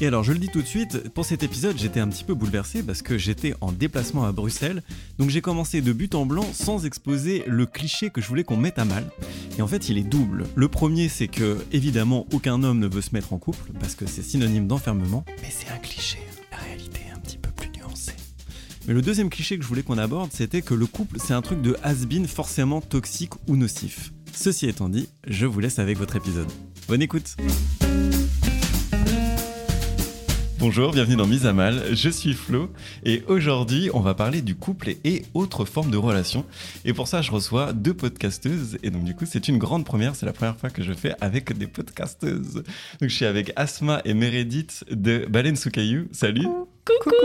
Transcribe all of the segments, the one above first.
Et alors je le dis tout de suite, pour cet épisode j'étais un petit peu bouleversé parce que j'étais en déplacement à Bruxelles, donc j'ai commencé de but en blanc sans exposer le cliché que je voulais qu'on mette à mal. Et en fait il est double. Le premier c'est que évidemment aucun homme ne veut se mettre en couple parce que c'est synonyme d'enfermement, mais c'est un cliché, la réalité est un petit peu plus nuancée. Mais le deuxième cliché que je voulais qu'on aborde, c'était que le couple, c'est un truc de has-been forcément toxique ou nocif. Ceci étant dit, je vous laisse avec votre épisode. Bonne écoute Bonjour, bienvenue dans Mise à Mal, je suis Flo et aujourd'hui on va parler du couple et, autres formes de relations. Et pour ça je reçois deux podcasteuses et donc du coup c'est une grande première, c'est la première fois que je fais avec des podcasteuses. Donc je suis avec Asma et Meredith de Baleine sous caillou. Salut Coucou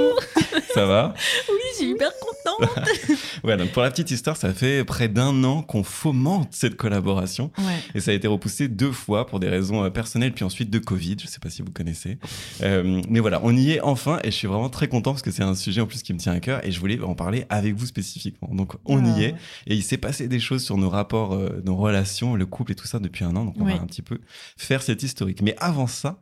Ça va Oui, je suis hyper contente Ouais, donc pour la petite histoire, ça fait près d'un an qu'on fomente cette collaboration. Ouais. Et ça a été repoussé deux fois pour des raisons euh, personnelles, puis ensuite de Covid. Je sais pas si vous connaissez. Euh, mais voilà, on y est enfin et je suis vraiment très content parce que c'est un sujet en plus qui me tient à cœur et je voulais en parler avec vous spécifiquement. Donc on y Ah. est et il s'est passé des choses sur nos rapports, euh, nos relations, le couple et tout ça depuis un an. Donc on Ouais. va un petit peu faire cette historique. Mais avant ça,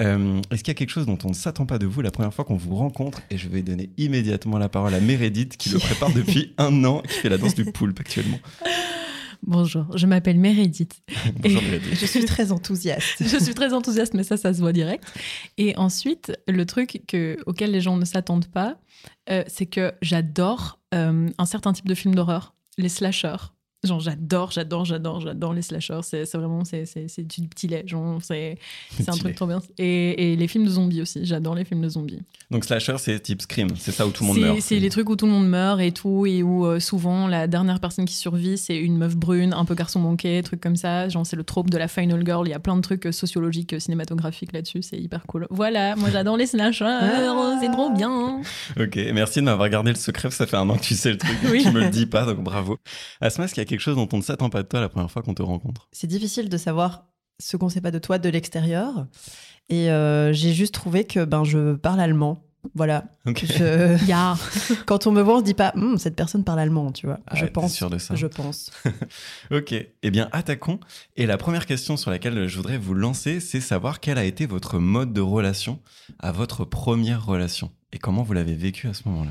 euh, est-ce qu'il y a quelque chose dont on ne s'attend pas de vous la première fois qu'on vous rencontre Et je vais donner immédiatement la parole à Meredith qui le prépare depuis un an, qui fait la danse du poulpe actuellement. Bonjour, je m'appelle Meredith. Bonjour Meredith. Je suis très enthousiaste. Je suis très enthousiaste, mais ça, ça se voit direct. Et ensuite, le truc que, auquel les gens ne s'attendent pas, euh, c'est que j'adore euh, un certain type de film d'horreur, les slashers. Genre, j'adore, j'adore, j'adore, j'adore les slashers. C'est vraiment, c'est du petit lait. Genre, c'est c'est un truc trop bien. Et, et les films de zombies aussi. J'adore les films de zombies. Donc slasher, c'est type Scream, c'est ça où tout le monde meurt. C'est les trucs où tout le monde meurt et tout, et où euh, souvent la dernière personne qui survit, c'est une meuf brune, un peu garçon manqué, trucs comme ça. Genre, c'est le trope de la final girl. Il y a plein de trucs euh, sociologiques, euh, cinématographiques là-dessus. C'est hyper cool. Voilà, moi j'adore les slashers. Ah. c'est trop bien. Ok, merci de m'avoir gardé le secret, ça fait un an que tu sais le truc, Oui. tu me le dis pas, donc bravo. Qu'il y a quelque chose dont on ne s'attend pas de toi la première fois qu'on te rencontre C'est difficile de savoir ce qu'on sait pas de toi de l'extérieur. Et euh, j'ai juste trouvé que ben, je parle allemand. Voilà. Ok. Je- Ya. Quand on me voit, on se dit pas Hum, cette personne parle allemand, tu vois. Ah, je pense. sûr de ça Je pense. Ok, eh bien attaquons. Et la première question sur laquelle je voudrais vous lancer, c'est savoir quel a été votre mode de relation à votre première relation et comment vous l'avez vécu à ce moment-là?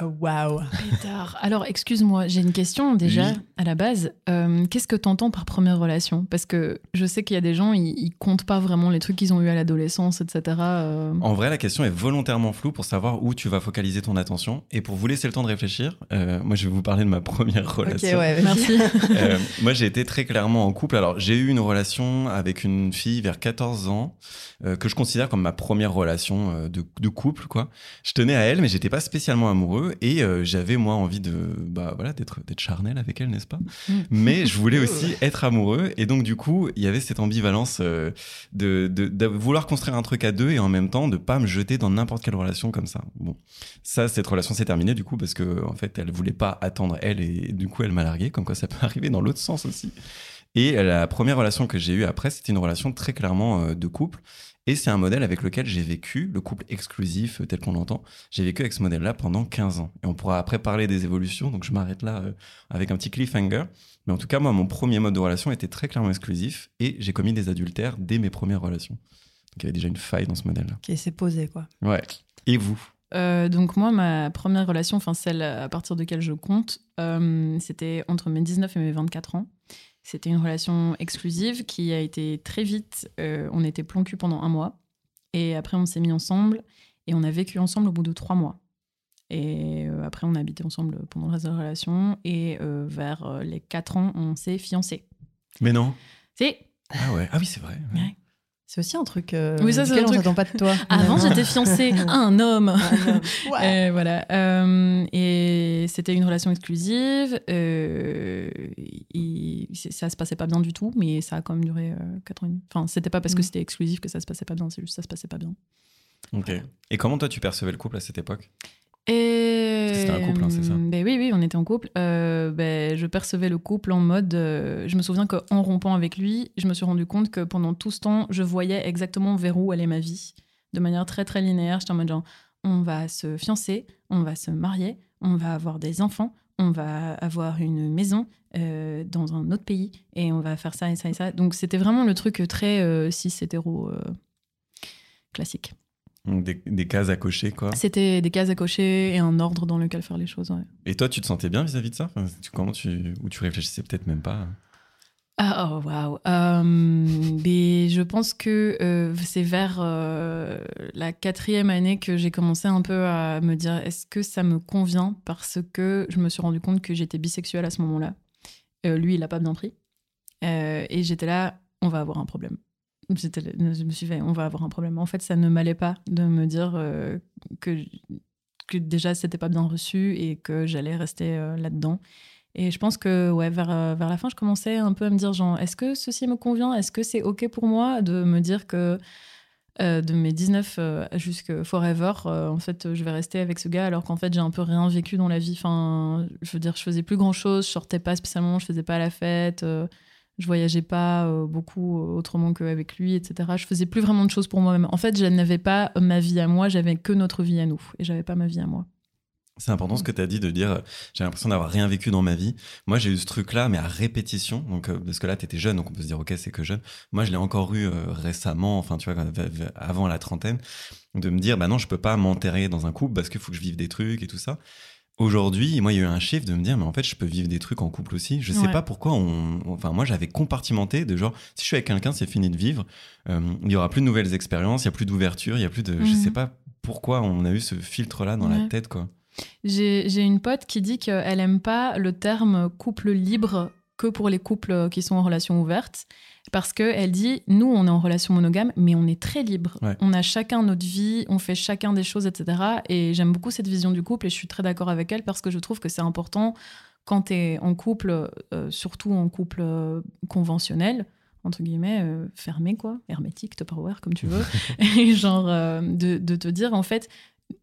Oh, Waouh. Pétard. Alors, excuse-moi, j'ai une question déjà Oui. à la base. Euh, Qu'est-ce que t'entends par première relation? Parce que je sais qu'il y a des gens, ils, ils comptent pas vraiment les trucs qu'ils ont eu à l'adolescence, etc. euh. En vrai, la question est volontairement floue pour savoir où tu vas focaliser ton attention. Et pour vous laisser le temps de réfléchir, euh, moi je vais vous parler de ma première Ok, relation. ouais, vas-y. Merci. Euh, moi, j'ai été très clairement en couple. Alors, j'ai eu une relation avec une fille vers 14 ans euh, que je considère comme ma première relation euh, de, de couple, quoi. Je tenais à elle, mais j'étais pas spécialement amoureux et euh, j'avais moi envie de, bah voilà, d'être d'être charnel avec elle, n'est-ce pas? Mm. Mais je voulais aussi être amoureux et donc du coup, il y avait cette ambivalence euh, de, de, de vouloir construire un truc à deux et en même temps de pas me jeter dans n'importe quelle relation comme ça. Bon, ça, cette relation s'est terminée du coup parce que en fait, elle voulait pas attendre elle et du coup, elle m'a largué. Comme quoi, ça peut arriver dans l'autre sens aussi. Et la première relation que j'ai eue après, c'était une relation très clairement euh, de couple. Et c'est un modèle avec lequel j'ai vécu, le couple exclusif euh, tel qu'on l'entend. J'ai vécu avec ce modèle-là pendant 15 ans. Et on pourra après parler des évolutions, donc je m'arrête là euh, avec un petit cliffhanger. Mais en tout cas, moi, mon premier mode de relation était très clairement exclusif et j'ai commis des adultères dès mes premières relations. Donc il y avait déjà une faille dans ce modèle-là. Ok, c'est posé, quoi. Ouais. Et vous? Euh, donc moi, ma première relation, enfin celle à partir de laquelle je compte, euh, c'était entre mes 19 et mes 24 ans. C'était une relation exclusive qui a été très vite. euh, on était plan cul pendant un mois. Et après, on s'est mis ensemble. Et on a vécu ensemble au bout de trois mois. Et euh, après, on a habité ensemble pendant le reste de la relation. Et euh, vers les quatre ans, on s'est fiancés. Mais non. C'est Ah ouais. Ah oui, c'est vrai. Ouais. C'est aussi un truc euh, Oui, ça, c'est un on truc- pas de toi. Avant, j'étais fiancée à un homme. Ouais. Euh, voilà. Euh, et c'était une relation exclusive. euh, et ça se passait pas bien du tout, mais ça a quand même duré 4 ans et demi. Enfin, c'était pas parce que Mm. c'était exclusif que ça se passait pas bien, c'est juste que ça se passait pas bien. Ok. Et comment toi tu percevais le couple à cette époque? Et... C'était un couple, hein, c'est ça ben oui, oui, on était en couple. Euh, ben, je percevais le couple en mode. euh, je me souviens qu'en rompant avec lui, je me suis rendu compte que pendant tout ce temps, je voyais exactement vers où allait ma vie, de manière très très linéaire. J'étais en mode genre, on va se fiancer, on va se marier, on va avoir des enfants, on va avoir une maison euh, dans un autre pays et on va faire ça et ça et ça. Donc c'était vraiment le truc très cis hétéro euh, classique. Donc, des, des cases à cocher quoi. C'était des cases à cocher et un ordre dans lequel faire les choses. ouais. Et toi tu te sentais bien vis-à-vis de ça? Enfin, tu- Comment tu ou tu réfléchissais peut-être même pas Ah, oh, waouh. Euh, mais je pense que euh, c'est vers euh, la quatrième année que j'ai commencé un peu à me dire est-ce que ça me convient? Parce que je me suis rendu compte que j'étais bisexuelle à ce moment-là. Euh, lui, il l'a pas bien pris. Et j'étais là, on va avoir un problème. Je me suis fait, on va avoir un problème. En fait, ça ne m'allait pas de me dire euh, que, déjà c'était pas bien reçu et que j'allais rester euh, là-dedans. Et je pense que ouais, vers, euh, vers la fin, je commençais un peu à me dire genre, est-ce que ceci me convient? Est-ce que c'est OK pour moi de me dire que de mes 19 euh, jusqu'à forever, en fait, je vais rester avec ce gars alors qu'en fait, j'ai un peu rien vécu dans la vie? Enfin, je veux dire, je faisais plus grand-chose, je sortais pas spécialement, je faisais pas la fête, je voyageais pas euh, beaucoup euh, autrement qu'avec lui, etc. Je faisais plus vraiment de choses pour moi-même. En fait, je n'avais pas ma vie à moi, j'avais que notre vie à nous et j'avais pas ma vie à moi. C'est important ce que tu as dit de dire euh, j'ai l'impression d'avoir rien vécu dans ma vie. Moi, j'ai eu ce truc-là, mais à répétition. Donc, euh, parce que là, tu étais jeune, donc on peut se dire, ok, c'est que jeune. Moi, je l'ai encore eu euh, récemment, enfin, tu vois, avant la trentaine, de me dire, bah non, je peux pas m'enterrer dans un couple parce qu'il faut que je vive des trucs et tout ça. Aujourd'hui, moi, il y a eu un chiffre de me dire, mais en fait, je peux vivre des trucs en couple aussi. Je sais Ouais. pas pourquoi on. Enfin, moi, j'avais compartimenté de genre, si je suis avec quelqu'un, c'est fini de vivre. euh, il y aura plus de nouvelles expériences, il y a plus d'ouverture, il y a plus de. Je Mhm. sais pas pourquoi on a eu ce filtre-là dans la tête, quoi. J'ai j'ai une pote qui dit qu'elle aime pas le terme couple libre que pour les couples qui sont en relation ouverte. Parce qu'elle dit, nous, on est en relation monogame, mais on est très libre. Ouais. On a chacun notre vie, on fait chacun des choses, etc. Et j'aime beaucoup cette vision du couple et je suis très d'accord avec elle parce que je trouve que c'est important quand tu es en couple, euh, surtout en couple euh, conventionnel, entre guillemets, euh, fermé, quoi, hermétique, Tupperware, comme tu veux, et genre euh, de, de te dire, en fait,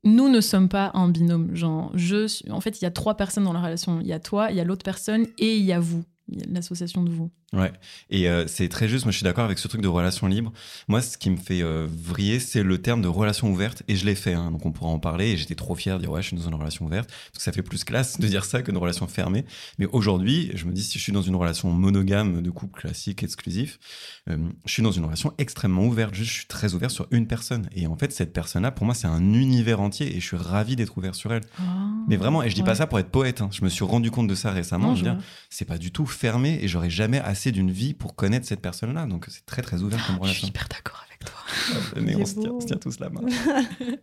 nous ne sommes pas un binôme. Genre, je suis... En fait, il y a trois personnes dans la relation. Il y a toi, il y a l'autre personne et il y a vous. L'association de vous. Ouais, et euh, c'est très juste. Moi, je suis d'accord avec ce truc de relation libre. Moi, ce qui me fait euh, vriller, c'est le terme de relation ouverte, et je l'ai fait. hein, donc, on pourra en parler. Et j'étais trop fier de dire ouais, je suis dans une relation ouverte, parce que ça fait plus classe de dire ça qu'une relation fermée. Mais aujourd'hui, je me dis si je suis dans une relation monogame de couple classique, exclusif, euh, je suis dans une relation extrêmement ouverte. Juste, je suis très ouvert sur une personne. Et en fait, cette personne-là, pour moi, c'est un univers entier, et je suis ravi d'être ouvert sur elle. Mais vraiment, et je dis pas ça pour être poète. hein. Je me suis rendu compte de ça récemment. Non, je veux dire, c'est pas du tout fermé et j'aurais jamais assez d'une vie pour connaître cette personne-là. Donc c'est très très ouvert comme Je suis relation. hyper d'accord avec toi. Mais on se, tient, beau. on se tient tous la main.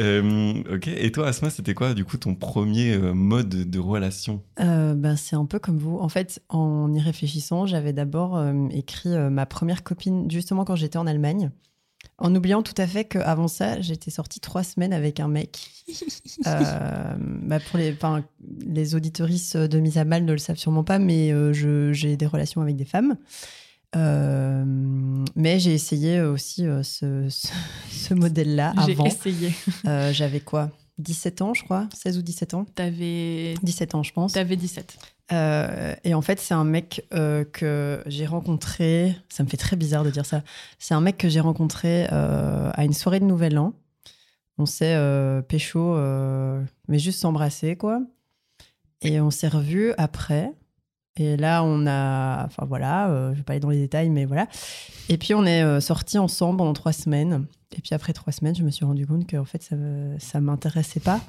Euh, ok. Et toi, Asma, c'était quoi du coup ton premier euh, mode de relation? Euh, ben, c'est un peu comme vous. En fait, en y réfléchissant, j'avais d'abord euh, écrit euh, ma première copine justement quand j'étais en Allemagne, en oubliant tout à fait qu'avant ça, j'étais sortie trois semaines avec un mec. Euh, bah, pour les, enfin, les auditorices de mise à mal ne le savent sûrement pas, mais euh, j'ai des relations avec des femmes. Euh, mais j'ai essayé aussi euh, ce, ce, ce modèle-là J'ai avant. essayé. Euh, J'avais quoi? 17 ans, je crois 16 ou 17 ans T'avais 17 ans, je pense. avais 17. Euh, et en fait, c'est un mec euh, que j'ai rencontré. Ça me fait très bizarre de dire ça. C'est un mec que j'ai rencontré euh, à une soirée de Nouvel An. On s'est pécho, mais juste s'embrasser, quoi. Et on s'est revus après. Et là, on a. Enfin, voilà, je vais pas aller dans les détails, mais voilà. Et puis, on est sortis ensemble pendant trois semaines. Et puis, après trois semaines, je me suis rendu compte qu'en fait, ça, ça m'intéressait pas.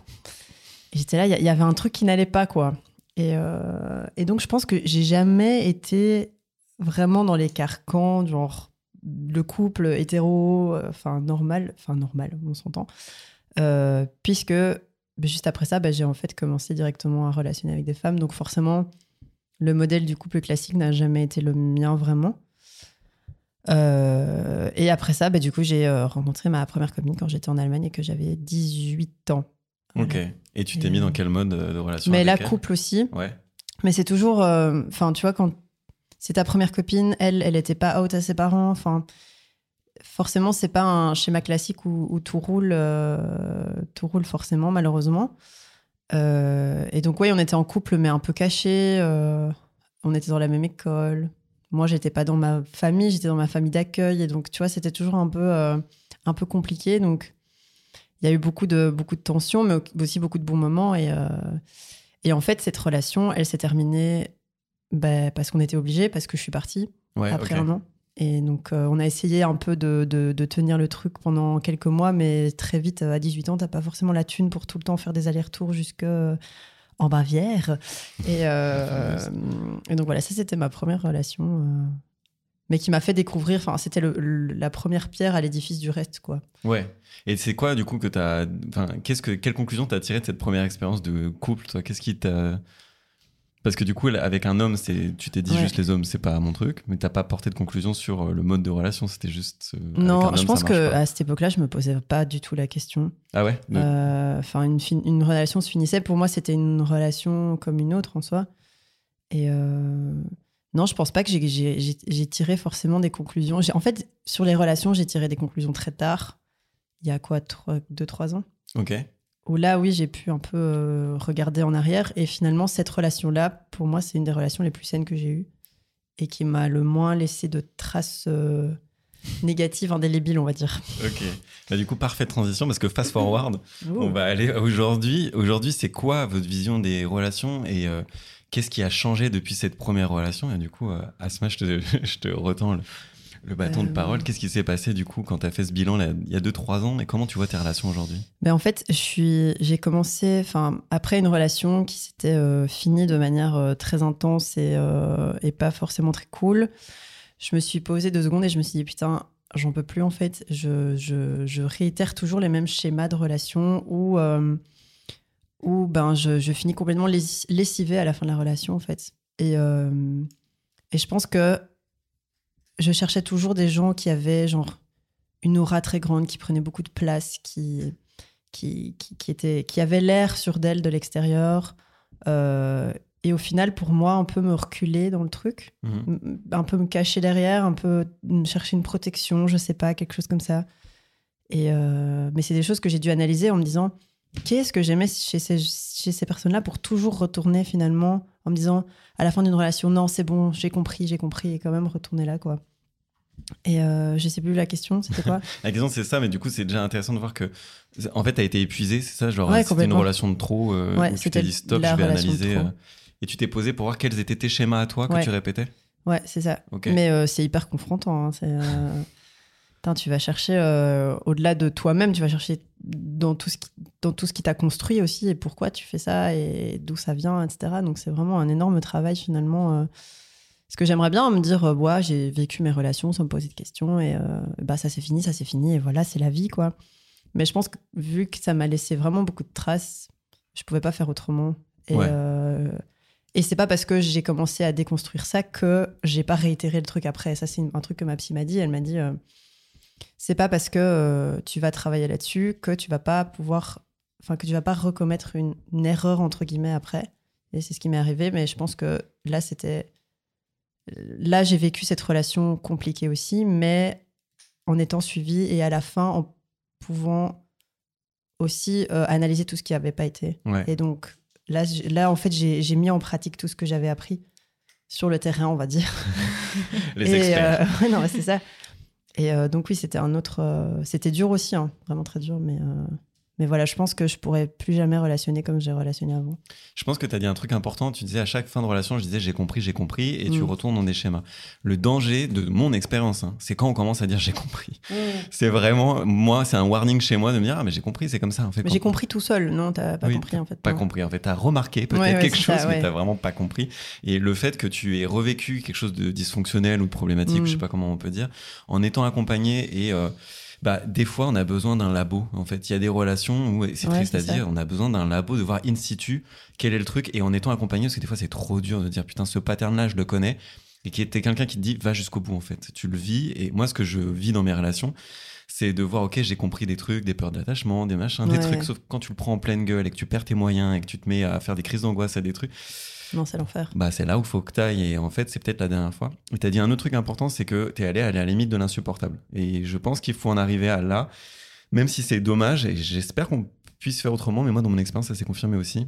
J'étais là, il y avait un truc qui n'allait pas, quoi. Et, euh, et donc, je pense que j'ai jamais été vraiment dans les carcans, genre le couple hétéro, euh, enfin normal, enfin normal, on s'entend. Euh, puisque ben, juste après ça, ben, j'ai en fait commencé directement à relationner avec des femmes. Donc, forcément, le modèle du couple classique n'a jamais été le mien vraiment. Et après ça, bah, du coup, j'ai rencontré ma première copine quand j'étais en Allemagne et que j'avais 18 ans. Ok. Et tu t'es mis dans quel mode euh, de relation Mais elle couple aussi. Ouais. Mais c'est toujours. euh, Enfin, tu vois, quand c'est ta première copine, elle, elle était pas out à ses parents. Enfin, forcément, c'est pas un schéma classique où, où tout roule, euh, tout roule forcément, malheureusement. Euh, et donc, oui, on était en couple, mais un peu caché. euh, on était dans la même école. Moi, j'étais pas dans ma famille, j'étais dans ma famille d'accueil. Et donc, tu vois, c'était toujours un peu, euh, un peu compliqué. Donc, il y a eu beaucoup de, beaucoup de tensions, mais aussi beaucoup de bons moments. Et, euh, et en fait, cette relation, elle s'est terminée bah, parce qu'on était obligés, parce que je suis partie Ouais, après un an. Et donc, euh, on a essayé un peu de, de- de tenir le truc pendant quelques mois, mais très vite, à 18 ans, t'as pas forcément la thune pour tout le temps faire des allers-retours jusque euh, en Bavière. Et, euh, et donc, voilà, ça, c'était ma première relation. Mais qui m'a fait découvrir, enfin, c'était la première pierre à l'édifice du reste, quoi. Ouais. Et c'est quoi, du coup, que t'as. Enfin, qu'est-ce que, quelle conclusion t'as tiré de cette première expérience de couple, toi? Qu'est-ce qui t'a. Parce que du coup, avec un homme, c'est, tu t'es dit Ouais. juste les hommes, c'est pas mon truc, mais t'as pas porté de conclusion sur euh, le mode de relation, c'était juste. euh, Non, homme, je pense que pas. à cette époque-là, je me posais pas du tout la question. Ah ouais? Euh, Enfin, une, relation se finissait. Pour moi, c'était une relation comme une autre en soi. Et euh, non, je pense pas que j'ai- tiré forcément des conclusions. En fait, sur les relations, j'ai tiré des conclusions très tard. Il y a quoi, 2-3 ans Ok. Où là, oui, j'ai pu un peu euh, regarder en arrière. Et finalement, cette relation-là, pour moi, c'est une des relations les plus saines que j'ai eues. Et qui m'a le moins laissé de traces euh, négatives, indélébiles, on va dire. Ok. Bah, du coup, parfaite transition parce que fast forward, on va aller aujourd'hui. Aujourd'hui, c'est quoi votre vision des relations et euh, qu'est-ce qui a changé depuis cette première relation Et du coup, euh, Asma, je te, je te retends le, le bâton de Euh. parole. Qu'est-ce qui s'est passé du coup quand tu as fait ce bilan là, il y a 2-3 ans et comment tu vois tes relations aujourd'hui Ben en fait, j'ai commencé, enfin, après une relation qui s'était euh, finie de manière euh, très intense et, euh, et pas forcément très cool, je me suis posé deux secondes et je me suis dit, putain, j'en peux plus en fait. Je, je, je réitère toujours les mêmes schémas de relation où, euh, où ben, je, je finis complètement less- lessivée à la fin de la relation en fait. Et, euh, et je pense que je cherchais toujours des gens qui avaient genre une aura très grande, qui prenaient beaucoup de place, qui, qui, qui, qui, était, qui avait l'air sûr d'elle de l'extérieur. Euh, et au final, pour moi, un peu me reculer dans le truc, Mhm. un peu me cacher derrière, un peu me chercher une protection, je sais pas, quelque chose comme ça. Et euh, mais c'est des choses que j'ai dû analyser en me disant qu'est-ce que j'aimais chez ces, chez ces personnes-là pour toujours retourner finalement en me disant à la fin d'une relation, non, c'est bon, j'ai compris, j'ai compris, et quand même retourner là, quoi. Et euh, je sais plus la question, c'était quoi La question c'est ça, mais du coup c'est déjà intéressant de voir que en fait t'as été épuisé, c'est ça Genre Ouais, c'était une relation de trop euh, Ouais, où tu t'es dit stop, je vais analyser. euh, et tu t'es posé pour voir quels étaient tes schémas à toi que Ouais. tu répétais? Ouais, c'est ça. Mais euh, c'est hyper confrontant. hein, c'est, euh, tu vas chercher euh, au-delà de toi-même, tu vas chercher dans tout ce qui, dans tout ce qui t'a construit aussi et pourquoi tu fais ça et d'où ça vient, etc. Donc c'est vraiment un énorme travail finalement. euh. Ce que j'aimerais bien me dire, euh, ouais, j'ai vécu mes relations sans me poser de questions et euh, bah ça c'est fini, ça c'est fini et voilà, c'est la vie quoi. Mais je pense que vu que ça m'a laissé vraiment beaucoup de traces, je pouvais pas faire autrement. Et, Ouais. euh, et c'est pas parce que j'ai commencé à déconstruire ça que j'ai pas réitéré le truc après. Ça, c'est un truc que ma psy m'a dit. Elle m'a dit euh, c'est pas parce que euh, tu vas travailler là-dessus que tu vas pas pouvoir. Enfin, que tu vas pas recommettre une, une erreur, entre guillemets, après. Et c'est ce qui m'est arrivé. Mais je pense que là, c'était. Là, j'ai vécu cette relation compliquée aussi, mais en étant suivie et à la fin, en pouvant aussi euh, analyser tout ce qui avait pas été. Ouais. Et donc, là, là en fait, j'ai mis en pratique tout ce que j'avais appris sur le terrain, on va dire. Les Et, experts. euh, ouais, non, c'est ça. Et euh, donc, oui, c'était un autre. euh, c'était dur aussi, hein, vraiment très dur, mais. Mais voilà, je pense que je pourrais plus jamais relationner comme j'ai relationné avant. Je pense que tu as dit un truc important. Tu disais à chaque fin de relation, je disais j'ai compris, j'ai compris, et tu Mm. retournes dans des schémas. Le danger de mon expérience, hein, c'est quand on commence à dire j'ai compris. C'est vraiment, moi, c'est un warning chez moi de me dire ah, mais j'ai compris, c'est comme ça. En fait, Mais j'ai compris tout seul, non T'as pas Oui, compris en fait. Pas non. compris. En fait, t'as remarqué peut-être Ouais, ouais, quelque chose, ça, mais ouais. t'as vraiment pas compris. Et le fait que tu aies revécu quelque chose de dysfonctionnel ou de problématique, Mm. je sais pas comment on peut dire, en étant accompagné et euh, bah, des fois, on a besoin d'un labo. En fait, il y a des relations où c'est Ouais, triste à ça. dire, on a besoin d'un labo de voir in situ quel est le truc et en étant accompagné, parce que des fois, c'est trop dur de dire putain, ce pattern-là, je le connais. et qui était quelqu'un qui te dit va jusqu'au bout en fait. Tu le vis et moi ce que je vis dans mes relations, c'est de voir ok j'ai compris des trucs, des peurs d'attachement, des machins, des trucs. Sauf quand tu le prends en pleine gueule et que tu perds tes moyens et que tu te mets à faire des crises d'angoisse à des trucs, Non, c'est l'enfer. bah c'est là où faut que t'ailles et en fait c'est peut-être la dernière fois. Et t'as dit un autre truc important, c'est que t'es allé à la limite de l'insupportable. Et je pense qu'il faut en arriver à là, même si c'est dommage et j'espère qu'on puisse faire autrement. Mais moi dans mon expérience ça s'est confirmé aussi.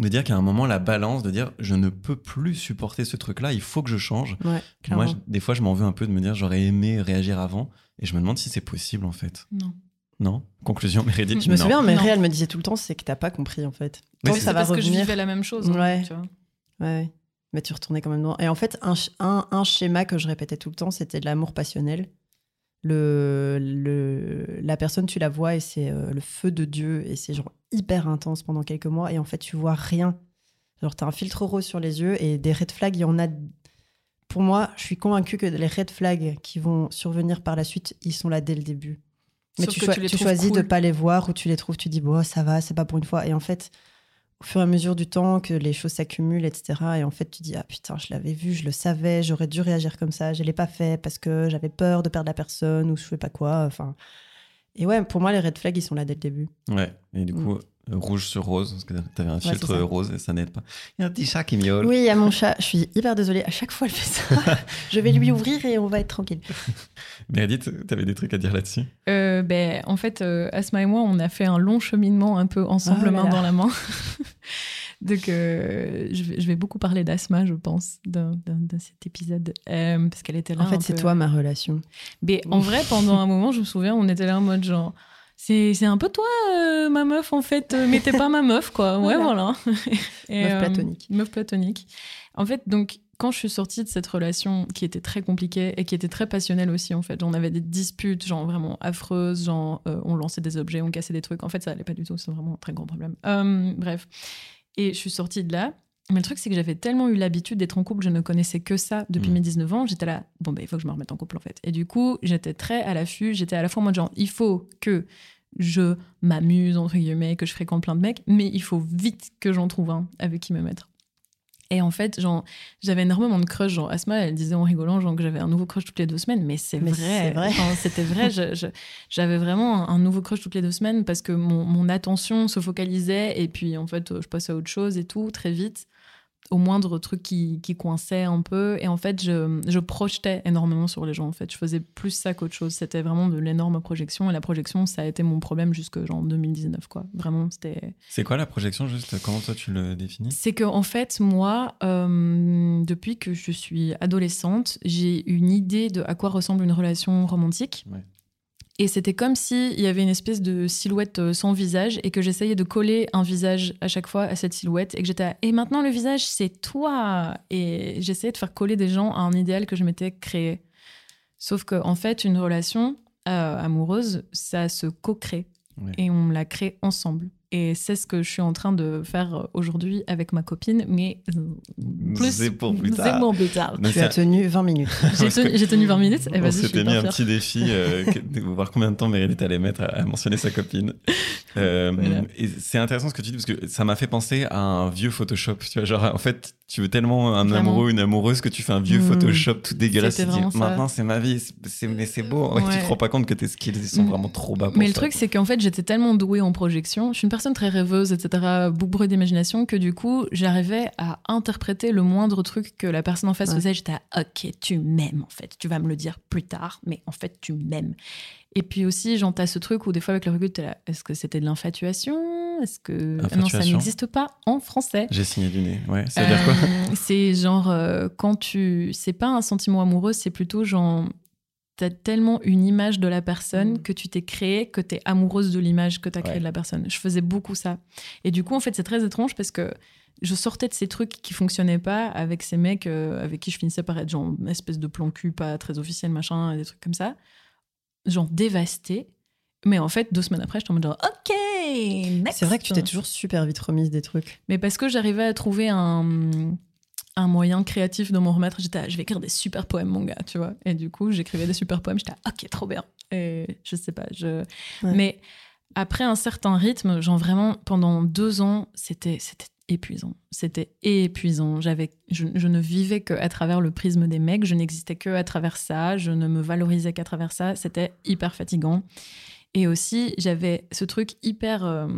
De dire qu'à un moment la balance, de dire je ne peux plus supporter ce truc-là, il faut que je change. Ouais, Moi, je- des fois, je m'en veux un peu de me dire j'aurais aimé réagir avant, et je me demande si c'est possible en fait. Non. Non Conclusion, Meredith. Je me non. souviens, mais elle me disait tout le temps, c'est que t'as pas compris en fait. Mais ça va parce que je vivais la même chose. hein, Ouais. tu vois. Ouais. Mais tu retournais quand même dedans. Et en fait, un, sch- un, un schéma que je répétais tout le temps, c'était de l'amour passionnel. Le, le, la personne, tu la vois et c'est euh, le feu de Dieu et c'est genre hyper intense pendant quelques mois. Et en fait, tu vois rien. Genre, t'as un filtre rose sur les yeux et des red flags, il y en a. Pour moi, je suis convaincue que les red flags qui vont survenir par la suite, ils sont là dès le début. Mais tu, choisis de cool. pas les voir ou tu les trouves, tu dis, bon, ça va, c'est pas pour une fois. Et en fait, au fur et à mesure du temps, que les choses s'accumulent, etc. Et en fait, tu dis, ah putain, je l'avais vu, je le savais, j'aurais dû réagir comme ça, je l'ai pas fait parce que j'avais peur de perdre la personne ou je sais pas quoi. Enfin. Et ouais, pour moi, les red flags, ils sont là dès le début. Ouais, et du coup, euh, rouge sur rose, parce que t'avais un Mm. c'est filtre rose et ça n'aide pas. Il y a un petit chat qui miaule. Oui, il y a mon chat, je suis hyper désolée, à chaque fois, elle fait ça. je vais lui ouvrir et on va être tranquille. Meredith, t'avais des trucs à dire là-dessus? Euh, ben, en fait, euh, Asma et moi, on a fait un long cheminement un peu ensemble, Ah là main là. dans la main. Donc, euh, je, vais, je vais beaucoup parler d'Asma, je pense, dans, dans- dans cet épisode, euh, parce qu'elle était là. En fait, un c'est peu- toi ma relation. Mais en vrai, pendant un moment, je me souviens, on était là en mode genre. C'est un peu toi, euh, ma meuf, en fait, euh, mais t'es pas ma meuf, quoi. Ouais, voilà. Et, Meuf platonique. meuf platonique. En fait, donc, quand je suis sortie de cette relation qui était très compliquée et qui était très passionnelle aussi, en fait, on avait des disputes, genre vraiment affreuses, genre euh, on lançait des objets, on cassait des trucs. En fait, ça allait pas du tout, c'est vraiment un très grand problème. Euh, bref. Et je suis sortie de là. Mais le truc, c'est que j'avais tellement eu l'habitude d'être en couple, je ne connaissais que ça depuis Mm. mes 19 ans. J'étais là, bon, ben, il faut que je me remette en couple, en fait. Et du coup, j'étais très à l'affût. J'étais à la fois en mode genre, il faut que je m'amuse, entre guillemets, que je fréquente plein de mecs, mais il faut vite que j'en trouve un avec qui me mettre. Et en fait, j'avais énormément de crush. Genre, Asma, elle disait en rigolant genre, que j'avais un nouveau crush toutes les deux semaines, mais c'est vrai. c'est vrai. Enfin, C'était vrai. J'avais vraiment un, un nouveau crush toutes les deux semaines parce que mon, mon attention se focalisait et puis en fait, je passais à autre chose et tout très vite au moindre truc qui, qui coinçait un peu. Et en fait, je, je projetais énormément sur les gens. En fait, je faisais plus ça qu'autre chose. C'était vraiment de l'énorme projection. Et la projection, ça a été mon problème jusque genre 2019, quoi. Vraiment, c'était. C'est quoi la projection juste? Comment toi tu le définis? C'est que en fait, moi, euh, depuis que je suis adolescente, j'ai une idée de à quoi ressemble une relation romantique. Ouais. Et c'était comme s'il y avait une espèce de silhouette euh, sans visage et que j'essayais de coller un visage à chaque fois à cette silhouette et que j'étais à, et maintenant le visage c'est toi et j'essayais de faire coller des gens à un idéal que je m'étais créé. Sauf que en fait une relation euh, amoureuse ça se co-crée Ouais. et on la crée ensemble. Et c'est ce que je suis en train de faire aujourd'hui avec ma copine, mais euh, plus C'est pour plus c'est tard. pour plus tard. Mais Tu as tenu 20 minutes. J'ai tenu, j'ai tenu 20 minutes et on vas-y, je suis s'était mis un fière. petit défi euh, de voir combien de temps Meredith allait mettre à, à mentionner sa copine. Euh, Voilà. Et c'est intéressant ce que tu dis parce que ça m'a fait penser à un vieux Photoshop. Tu vois, genre en fait, tu veux tellement un Vraiment. amoureux, une amoureuse que tu fais un vieux Mm. Photoshop tout dégueulasse. Tu dis. Maintenant, c'est ma vie. c'est- c'est- mais c'est beau. Ouais, Tu te rends pas compte que tes skills ils sont Mm. vraiment trop bas. Pour Mais le truc, c'est qu'en fait, j'étais tellement douée en projection. Je suis une personne très rêveuse, etc., bourrée d'imagination, que du coup, j'arrivais à interpréter le moindre truc que la personne en face Ouais. faisait. J'étais à, ok, tu m'aimes, en fait. Tu vas me le dire plus tard, mais en fait, tu m'aimes. Et puis aussi, j'en t'as ce truc où des fois, avec le recul, t'es là, est-ce que c'était de l'infatuation? Est-ce que. Non, ça n'existe pas en français? J'ai signé du nez. Ouais, ça veut dire quoi? Euh, C'est genre euh, quand tu. C'est pas un sentiment amoureux, c'est plutôt genre. T'as tellement une image de la personne Mm. que tu t'es créée, que t'es amoureuse de l'image que t'as créée Ouais. de la personne. Je faisais beaucoup ça. Et du coup, en fait, c'est très étrange parce que je sortais de ces trucs qui fonctionnaient pas avec ces mecs euh, avec qui je finissais par être genre une espèce de plan cul, pas très officiel, machin, des trucs comme ça. Genre dévastée. Mais en fait, deux semaines après, j'étais en mode genre, OK, next. C'est vrai que tu t'es toujours super vite remise des trucs. Mais parce que j'arrivais à trouver un, un moyen créatif de m'en remettre, j'étais, ah, je vais écrire des super poèmes, mon gars, tu vois. Et du coup, j'écrivais des super poèmes, j'étais, ah, ok, trop bien. Et je sais pas, je. Ouais. Mais après un certain rythme, genre vraiment, pendant deux ans, c'était, c'était épuisant. C'était épuisant. J'avais, je, je ne vivais qu'à travers le prisme des mecs. Je n'existais que à travers ça. Je ne me valorisais qu'à travers ça. C'était hyper fatigant. Et aussi, j'avais ce truc hyper euh,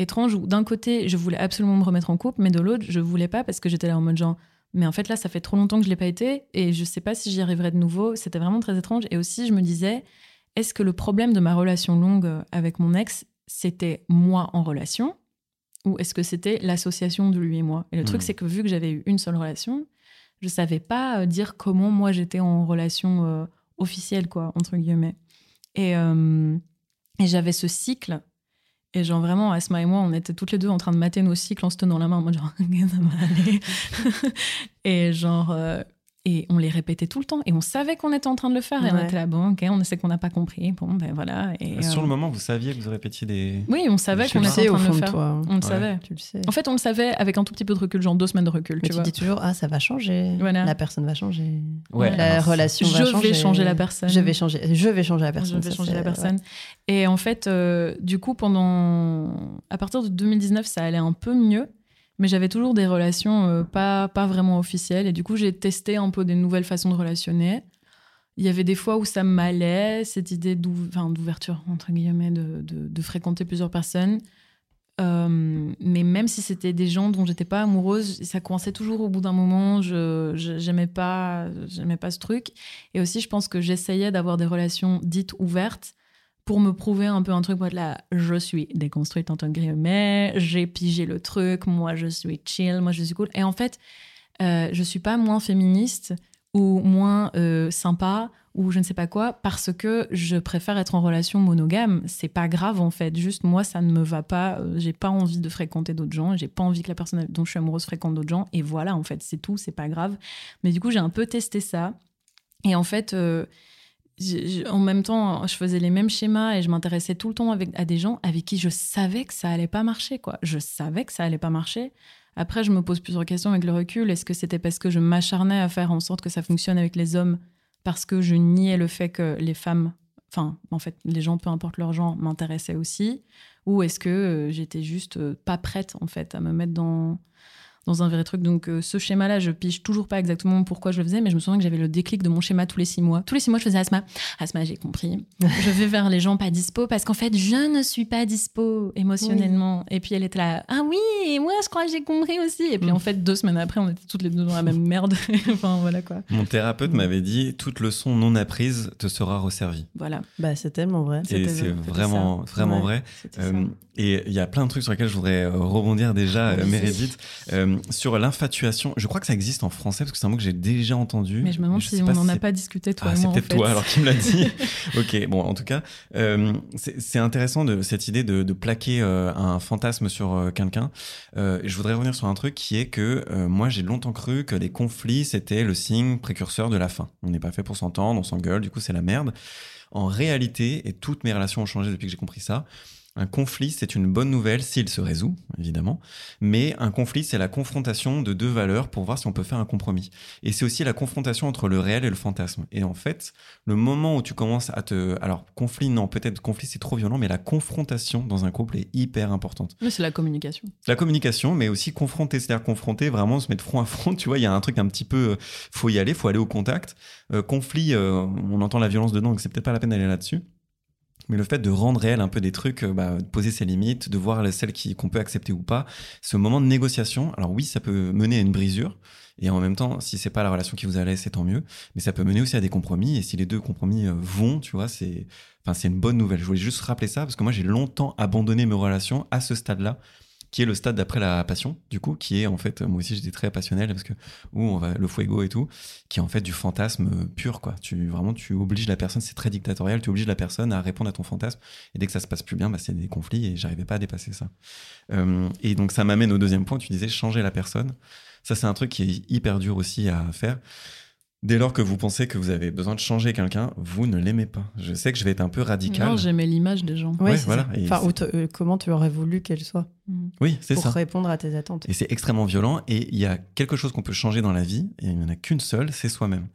étrange où d'un côté, je voulais absolument me remettre en couple, mais de l'autre, je voulais pas parce que j'étais là en mode genre, mais en fait là, ça fait trop longtemps que je l'ai pas été et je sais pas si j'y arriverai de nouveau. C'était vraiment très étrange. Et aussi, je me disais, est-ce que le problème de ma relation longue euh, avec mon ex, c'était moi en relation ou est-ce que c'était l'association de lui et moi? Et le truc, Mhm. c'est que vu que j'avais eu une seule relation, je savais pas euh, dire comment moi j'étais en relation euh, officielle, quoi, entre guillemets. Et, euh, et j'avais ce cycle. Et genre vraiment, Asma et moi, on était toutes les deux en train de mater nos cycles en se tenant la main en mode genre, ça va aller. et genre, euh, et on les répétait tout le temps. Et on savait qu'on était en train de le faire. Et on était là, bon, ok, on sait qu'on n'a pas compris. Bon, ben voilà. Et, Sur euh, le moment, vous saviez que vous répétiez des. Oui, on savait qu'on était en au train de le de faire. toi. On le savait. Tu le sais. En fait, on le savait avec un tout petit peu de recul, genre deux semaines de recul, Mais tu tu vois. dis toujours, ah, ça va changer. Voilà. La personne va changer. Ouais, La alors, relation va Je changer. vais changer la personne. Je vais changer, je vais changer la Je personne. vais ça, changer la ouais. personne. Et en fait, euh, du coup, pendant. À partir de 2019, ça allait un peu mieux. Mais j'avais toujours des relations euh, pas, pas vraiment officielles. Et du coup, j'ai testé un peu des nouvelles façons de relationner. Il y avait des fois où ça m'allait, cette idée d'ouverture, entre guillemets, de, de- fréquenter plusieurs personnes. Euh, mais même si c'était des gens dont j'étais pas amoureuse, ça coinçait toujours au bout d'un moment. Je- j'aimais pas, j'aimais pas ce truc. Et aussi, je pense que j'essayais d'avoir des relations dites ouvertes pour me prouver un peu un truc. Moi, là, je suis déconstruite en tant que guillemets, j'ai pigé le truc, moi, je suis chill, moi, je suis cool. Et en fait, euh, je suis pas moins féministe ou moins euh, sympa ou je ne sais pas quoi parce que je préfère être en relation monogame. C'est pas grave en fait. Juste moi, ça ne me va pas. Euh, J'ai pas envie de fréquenter d'autres gens. J'ai pas envie que la personne dont je suis amoureuse fréquente d'autres gens. Et voilà, en fait, c'est tout. C'est pas grave. Mais du coup, j'ai un peu testé ça. Et en fait, en même temps, je faisais les mêmes schémas et je m'intéressais tout le temps avec, à des gens avec qui je savais que ça allait pas marcher. Quoi. Je savais que ça allait pas marcher. Après, je me pose plusieurs questions avec le recul. Est-ce que c'était parce que je m'acharnais à faire en sorte que ça fonctionne avec les hommes parce que je niais le fait que les femmes, enfin, en fait, les gens, peu importe leur genre, m'intéressaient aussi? Ou est-ce que euh, j'étais juste euh, pas prête, en fait, à me mettre dans, dans un vrai truc Donc, euh, ce schéma-là, je pige toujours pas exactement pourquoi je le faisais, mais je me souviens que j'avais le déclic de mon schéma tous les six mois. Tous les six mois, je faisais Asma. Asma, j'ai compris. je vais vers les gens pas dispo parce qu'en fait, je ne suis pas dispo émotionnellement. Et puis, elle était là, ah oui, et moi, je crois que j'ai compris aussi. Et puis, Mm. en fait, deux semaines après, on était toutes les deux dans la même merde. enfin, voilà quoi. Mon thérapeute m'avait dit toute leçon non apprise te sera resservie. Voilà. Bah, c'est tellement vrai. Et c'est vraiment, ça. vraiment Ouais. vrai. Euh, et il y a plein de trucs sur lesquels je voudrais euh, rebondir déjà, Vas-y. Meredith. Euh, sur l'infatuation, je crois que ça existe en français parce que c'est un mot que j'ai déjà entendu. Mais je me demande si on n'en a pas discuté, toi Ah, c'est peut-être toi alors qui me l'a dit. ok, bon, en tout cas, euh, c'est intéressant de cette idée de, de plaquer euh, un fantasme sur euh, quelqu'un. Je voudrais revenir sur un truc qui est que moi j'ai longtemps cru que les conflits c'était le signe précurseur de la fin. On n'est pas fait pour s'entendre, on s'engueule, du coup c'est la merde. En réalité, et toutes mes relations ont changé depuis que j'ai compris ça, un conflit, c'est une bonne nouvelle s'il se résout, évidemment. Mais un conflit, c'est la confrontation de deux valeurs pour voir si on peut faire un compromis. Et c'est aussi la confrontation entre le réel et le fantasme. Et en fait, le moment où tu commences à te... Alors, conflit, non, peut-être conflit, c'est trop violent, mais la confrontation dans un couple est hyper importante. Mais c'est la communication. La communication, mais aussi confronter, c'est-à-dire confronter, vraiment se mettre front à front. Tu vois, il y a un truc un petit peu... euh, faut y aller, faut aller au contact. Euh, conflit, euh, on entend la violence dedans, donc c'est peut-être pas la peine d'aller là-dessus. Mais le fait de rendre réel un peu des trucs, euh, bah, de poser ses limites, de voir les- celles qu'on peut accepter ou pas, ce moment de négociation, alors oui, ça peut mener à une brisure, et en même temps, si c'est pas la relation qui vous allait, c'est tant mieux, mais ça peut mener aussi à des compromis, et si les deux compromis euh, vont, tu vois, c'est enfin, c'est une bonne nouvelle. Je voulais juste rappeler ça, parce que moi j'ai longtemps abandonné mes relations à ce stade-là, qui est le stade d'après la passion, du coup, qui est en fait, moi aussi j'étais très passionnel, parce que, où on va, le fuego et tout, qui est en fait du fantasme euh, pur, quoi. Tu, vraiment, tu obliges la personne, c'est très dictatorial, tu obliges la personne à répondre à ton fantasme, et dès que ça se passe plus bien, bah, c'est des conflits, et j'arrivais pas à dépasser ça. Euh, et donc ça m'amène au deuxième point, tu disais changer la personne. Ça, c'est un truc qui est hyper dur aussi à faire. Dès lors que vous pensez que vous avez besoin de changer quelqu'un, vous ne l'aimez pas. Je sais que je vais être un peu radical. Non, j'aimais l'image des gens. Ouais, Ouais, c'est voilà. Enfin, c'est- ou te- euh, comment tu aurais voulu qu'elle soit Mm. Oui, c'est pour ça. répondre à tes attentes. Et c'est extrêmement violent. Et il y a quelque chose qu'on peut changer dans la vie, et il n'y en a qu'une seule, c'est soi-même.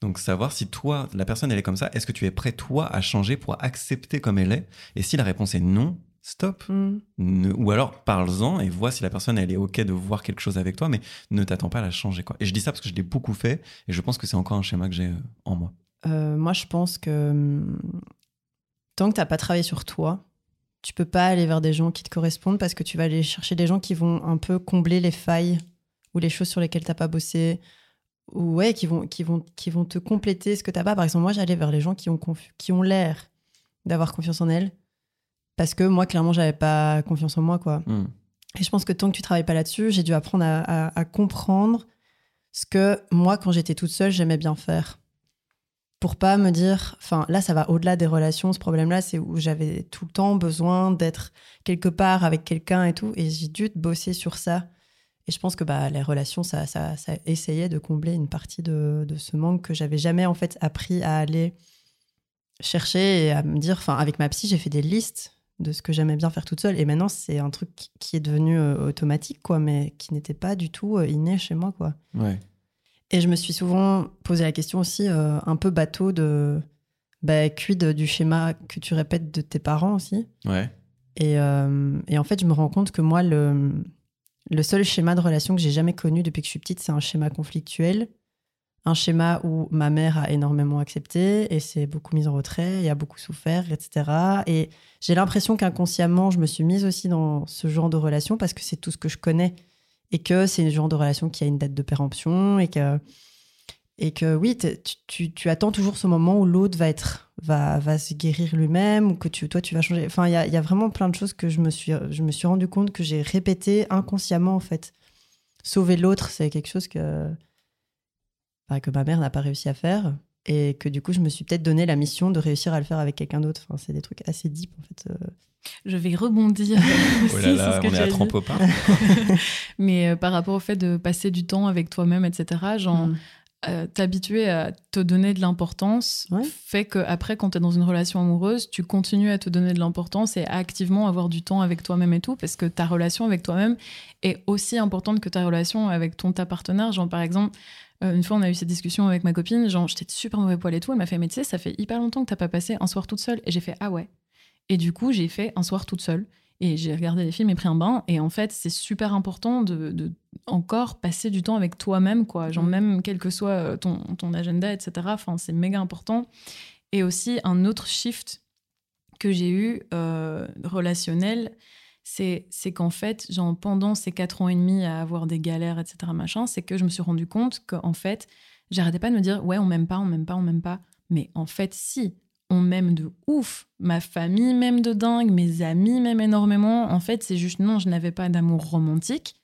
Donc savoir si toi, la personne, elle est comme ça, est-ce que tu es prêt, toi, à changer pour accepter comme elle est? Et si la réponse est non, stop. Mm. Ne- ou alors parle-en et vois si la personne elle est ok de voir quelque chose avec toi, mais ne t'attends pas à la changer quoi. Et je dis ça parce que je l'ai beaucoup fait et je pense que c'est encore un schéma que j'ai euh, en moi. Euh, moi, je pense que hum, tant que tu n'as pas travaillé sur toi, tu peux pas aller vers des gens qui te correspondent parce que tu vas aller chercher des gens qui vont un peu combler les failles ou les choses sur lesquelles tu n'as pas bossé ou ouais, qui vont, qui, vont, qui vont te compléter ce que tu n'as pas. Par exemple, moi, j'allais vers les gens qui ont, qui ont l'air d'avoir confiance en elles parce que moi, clairement, j'avais pas confiance en moi. quoi. Hmm. Et je pense que tant que tu travailles pas là-dessus, j'ai dû apprendre à, à- à comprendre ce que moi, quand j'étais toute seule, j'aimais bien faire. Pour pas me dire, enfin là, ça va au-delà des relations. Ce problème-là, c'est où j'avais tout le temps besoin d'être quelque part avec quelqu'un et tout, et j'ai dû bosser sur ça. Et je pense que bah, les relations, ça, ça, ça essayait de combler une partie de, de ce manque que j'avais jamais en fait appris à aller chercher et à me dire. Enfin, avec ma psy, j'ai fait des listes de ce que j'aimais bien faire toute seule. Et maintenant, c'est un truc qui- est devenu euh, automatique, quoi, mais qui n'était pas du tout euh, inné chez moi, quoi. Ouais. Et je me suis souvent posé la question aussi, euh, un peu bateau, de bah, quid du schéma que tu répètes de tes parents aussi? Ouais. Et, et en fait, je me rends compte que moi, le, le seul schéma de relation que j'ai jamais connu depuis que je suis petite, c'est un schéma conflictuel. Un schéma où ma mère a énormément accepté et s'est beaucoup mise en retrait et a beaucoup souffert, etc. Et j'ai l'impression qu'inconsciemment, je me suis mise aussi dans ce genre de relation parce que c'est tout ce que je connais et que c'est le genre de relation qui a une date de péremption et que, et que oui, tu, attends toujours ce moment où l'autre va être va, va se guérir lui-même ou que tu, toi tu vas changer. Enfin, il y a, y a vraiment plein de choses que je me suis, je me suis rendu compte que j'ai répété inconsciemment en fait. Sauver l'autre, c'est quelque chose que, bah, que ma mère n'a pas réussi à faire et que du coup je me suis peut-être donné la mission de réussir à le faire avec quelqu'un d'autre. Enfin, c'est des trucs assez deep en fait. euh. Je vais rebondir Oh là là, ce que on est à au pas. Mais euh, par rapport au fait de passer du temps avec toi-même, etc., genre, Mm. euh, t'habituer à te donner de l'importance Ouais. fait que après quand tu es dans une relation amoureuse, tu continues à te donner de l'importance et à activement avoir du temps avec toi-même et tout parce que ta relation avec toi-même est aussi importante que ta relation avec ton ta partenaire. Genre par exemple, euh, une fois on a eu cette discussion avec ma copine, genre j'étais de super mauvais poil et tout, elle m'a fait mais tu sais ça fait hyper longtemps que t'as pas passé un soir toute seule et j'ai fait ah ouais. Et du coup, j'ai fait un soir toute seule et j'ai regardé des films et pris un bain et en fait, c'est super important de, de encore passer du temps avec toi-même, quoi. Genre, Mm. même quel que soit euh, ton, ton agenda, etc. Enfin, c'est méga important. Et aussi, un autre shift que j'ai eu euh, relationnel, c'est qu'en fait, genre, pendant ces quatre ans et demi à avoir des galères, etc., machin, c'est que je me suis rendu compte qu'en fait, j'arrêtais pas de me dire, ouais, on m'aime pas, on m'aime pas, on m'aime pas. Mais en fait, si, on m'aime de ouf. Ma famille m'aime de dingue, mes amis m'aiment énormément. En fait, c'est juste non, je n'avais pas d'amour romantique,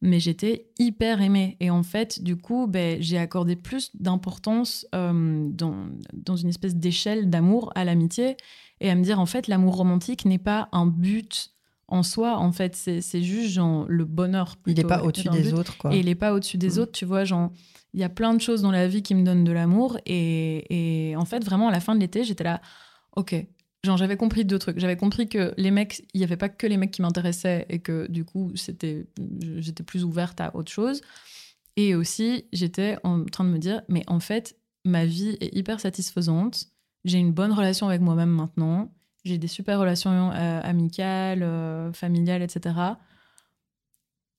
mais j'étais hyper aimée. Et en fait, du coup, ben, j'ai accordé plus d'importance euh, dans, dans une espèce d'échelle d'amour à l'amitié et à me dire, en fait, l'amour romantique n'est pas un but en soi. En fait, c'est juste genre, le bonheur. Il n'est pas au-dessus des but. autres quoi. Et il n'est pas au-dessus des Mm. autres, tu vois, genre, il y a plein de choses dans la vie qui me donnent de l'amour. Et, et en fait, vraiment, à la fin de l'été, j'étais là, ok. Genre, j'avais compris deux trucs. J'avais compris que les mecs, il n'y avait pas que les mecs qui m'intéressaient et que du coup, c'était, j'étais plus ouverte à autre chose. Et aussi, j'étais en train de me dire, mais en fait, ma vie est hyper satisfaisante. J'ai une bonne relation avec moi-même maintenant. J'ai des super relations euh, amicales, euh, familiales, etc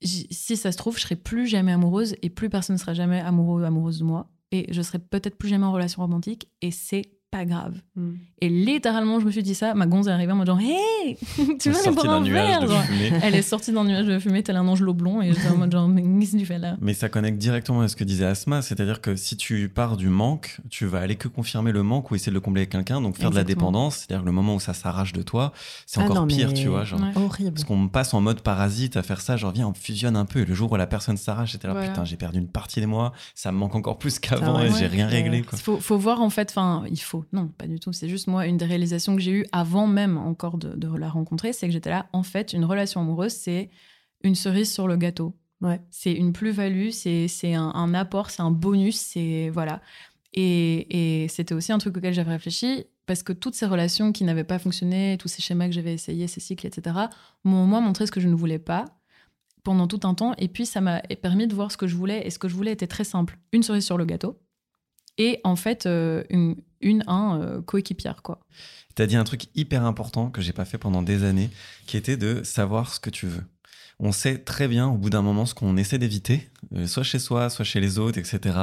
si ça se trouve, je serai plus jamais amoureuse et plus personne ne sera jamais amoureux ou amoureuse de moi. Et je serai peut-être plus jamais en relation romantique et c'est pas grave. Mm. Et littéralement, je me suis dit ça. Ma gonze est arrivée en mode genre, hey, tu nous Sorti boire un nuage verre genre. Elle est sortie d'un nuage de fumée tel un ange blond et j'étais en mode genre, mais qu'est-ce que tu fais là? Mais ça connecte directement à ce que disait Asma, c'est-à-dire que si tu pars du manque, tu vas aller que confirmer le manque ou essayer de le combler avec quelqu'un, donc faire de la dépendance, c'est-à-dire le moment où ça s'arrache de toi, c'est Ah encore non, pire, mais- tu vois. Genre. Ouais. Horrible. Parce qu'on passe en mode parasite à faire ça, genre viens, on fusionne un peu, et le jour où la personne s'arrache, c'était là, Voilà. putain, j'ai perdu une partie de moi, ça me manque encore plus qu'avant Ah ouais. et j'ai rien réglé. Quoi. Faut, faut voir en fait, enfin, il faut, non, pas du tout. C'est juste moi, une des réalisations que j'ai eues avant même encore de, de la rencontrer, c'est que j'étais là, en fait, une relation amoureuse, c'est une cerise sur le gâteau. Ouais. C'est une plus-value, c'est c'est un, un apport, c'est un bonus, c'est. Voilà. Et, et c'était aussi un truc auquel j'avais réfléchi, parce que toutes ces relations qui n'avaient pas fonctionné, tous ces schémas que j'avais essayés, ces cycles, etc., m'ont moi montré ce que je ne voulais pas pendant tout un temps. Et puis, ça m'a permis de voir ce que je voulais. Et ce que je voulais était très simple. Une cerise sur le gâteau. Et en fait euh, une, une un euh, coéquipière quoi. T'as dit un truc hyper important que j'ai pas fait pendant des années, qui était de savoir ce que tu veux. On sait très bien au bout d'un moment ce qu'on essaie d'éviter, euh, soit chez soi, soit chez les autres, etc.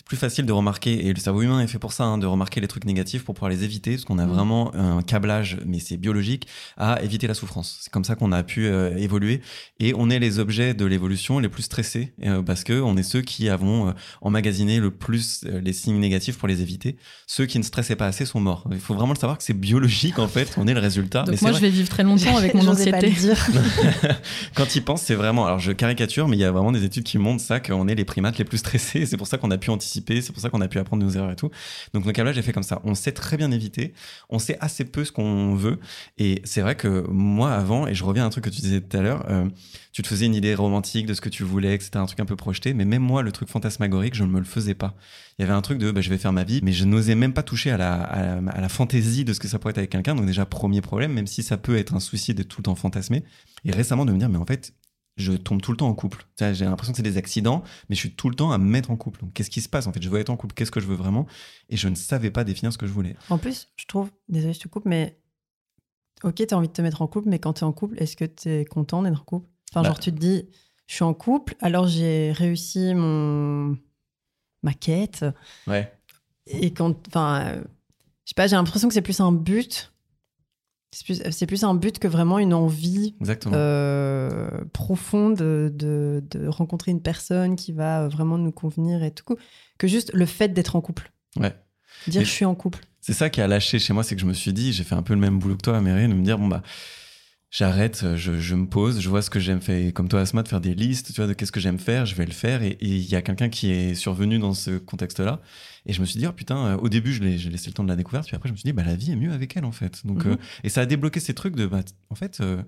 c'est plus facile de remarquer, et le cerveau humain est fait pour ça, hein, de remarquer les trucs négatifs pour pouvoir les éviter, parce qu'on a Mm. vraiment un câblage, mais c'est biologique, à éviter la souffrance. C'est comme ça qu'on a pu euh, évoluer, et on est les objets de l'évolution les plus stressés, euh, parce que on est ceux qui avons euh, emmagasiné le plus euh, les signes négatifs pour les éviter. Ceux qui ne stressaient pas assez sont morts. Il faut vraiment le savoir que c'est biologique en fait, on est le résultat. Donc moi je vais vivre très longtemps avec mon anxiété. Quand il pense, c'est vraiment. Alors, je caricature, mais il y a vraiment des études qui montrent ça, qu'on est les primates les plus stressés. C'est pour ça qu'on a pu anticiper, c'est pour ça qu'on a pu apprendre nos erreurs et tout. Donc, nos câblages est fait comme ça. On sait très bien éviter, on sait assez peu ce qu'on veut. Et c'est vrai que moi, avant, et je reviens à un truc que tu disais tout à l'heure, euh, tu te faisais une idée romantique de ce que tu voulais, c'était un truc un peu projeté, mais même moi, le truc fantasmagorique, je ne me le faisais pas. Il y avait un truc de bah, je vais faire ma vie, mais je n'osais même pas toucher à la, à, la, fantaisie de ce que ça pourrait être avec quelqu'un. Donc, déjà, premier problème, même si ça peut être un souci d'être tout le temps fantasmé. Et récemment, de me dire, mais en fait, je tombe tout le temps en couple. J'ai l'impression que c'est des accidents, mais je suis tout le temps à me mettre en couple. Donc, qu'est-ce qui se passe? En fait, je veux être en couple, qu'est-ce que je veux vraiment? Et je ne savais pas définir ce que je voulais. En plus, je trouve, désolé, je te coupe, mais ok, tu as envie de te mettre en couple, mais quand tu es en couple, est-ce que tu es content d'être en couple? Enfin, Bah. genre, tu te dis, je suis en couple, alors j'ai réussi mon ma quête. Ouais. Et quand, enfin, euh, je sais pas, j'ai l'impression que c'est plus un but. C'est plus, c'est plus un but que vraiment une envie euh, profonde de, de, rencontrer une personne qui va vraiment nous convenir et tout, que juste le fait d'être en couple. Ouais. Dire je suis en couple. C'est ça qui a lâché chez moi, c'est que je me suis dit, j'ai fait un peu le même boulot que toi, Mary, de me dire, bon, bah, j'arrête, je, je me pose, je vois ce que j'aime faire, comme toi, Asma, de faire des listes, tu vois, de qu'est-ce que j'aime faire, je vais le faire. Et il y a quelqu'un qui est survenu dans ce contexte-là. Et je me suis dit, oh putain, euh, au début, je l'ai j'ai laissé le temps de la découverte, puis après, je me suis dit, bah, la vie est mieux avec elle, en fait. Donc, Mhm. euh, et ça a débloqué ces trucs de, bah, en fait, euh,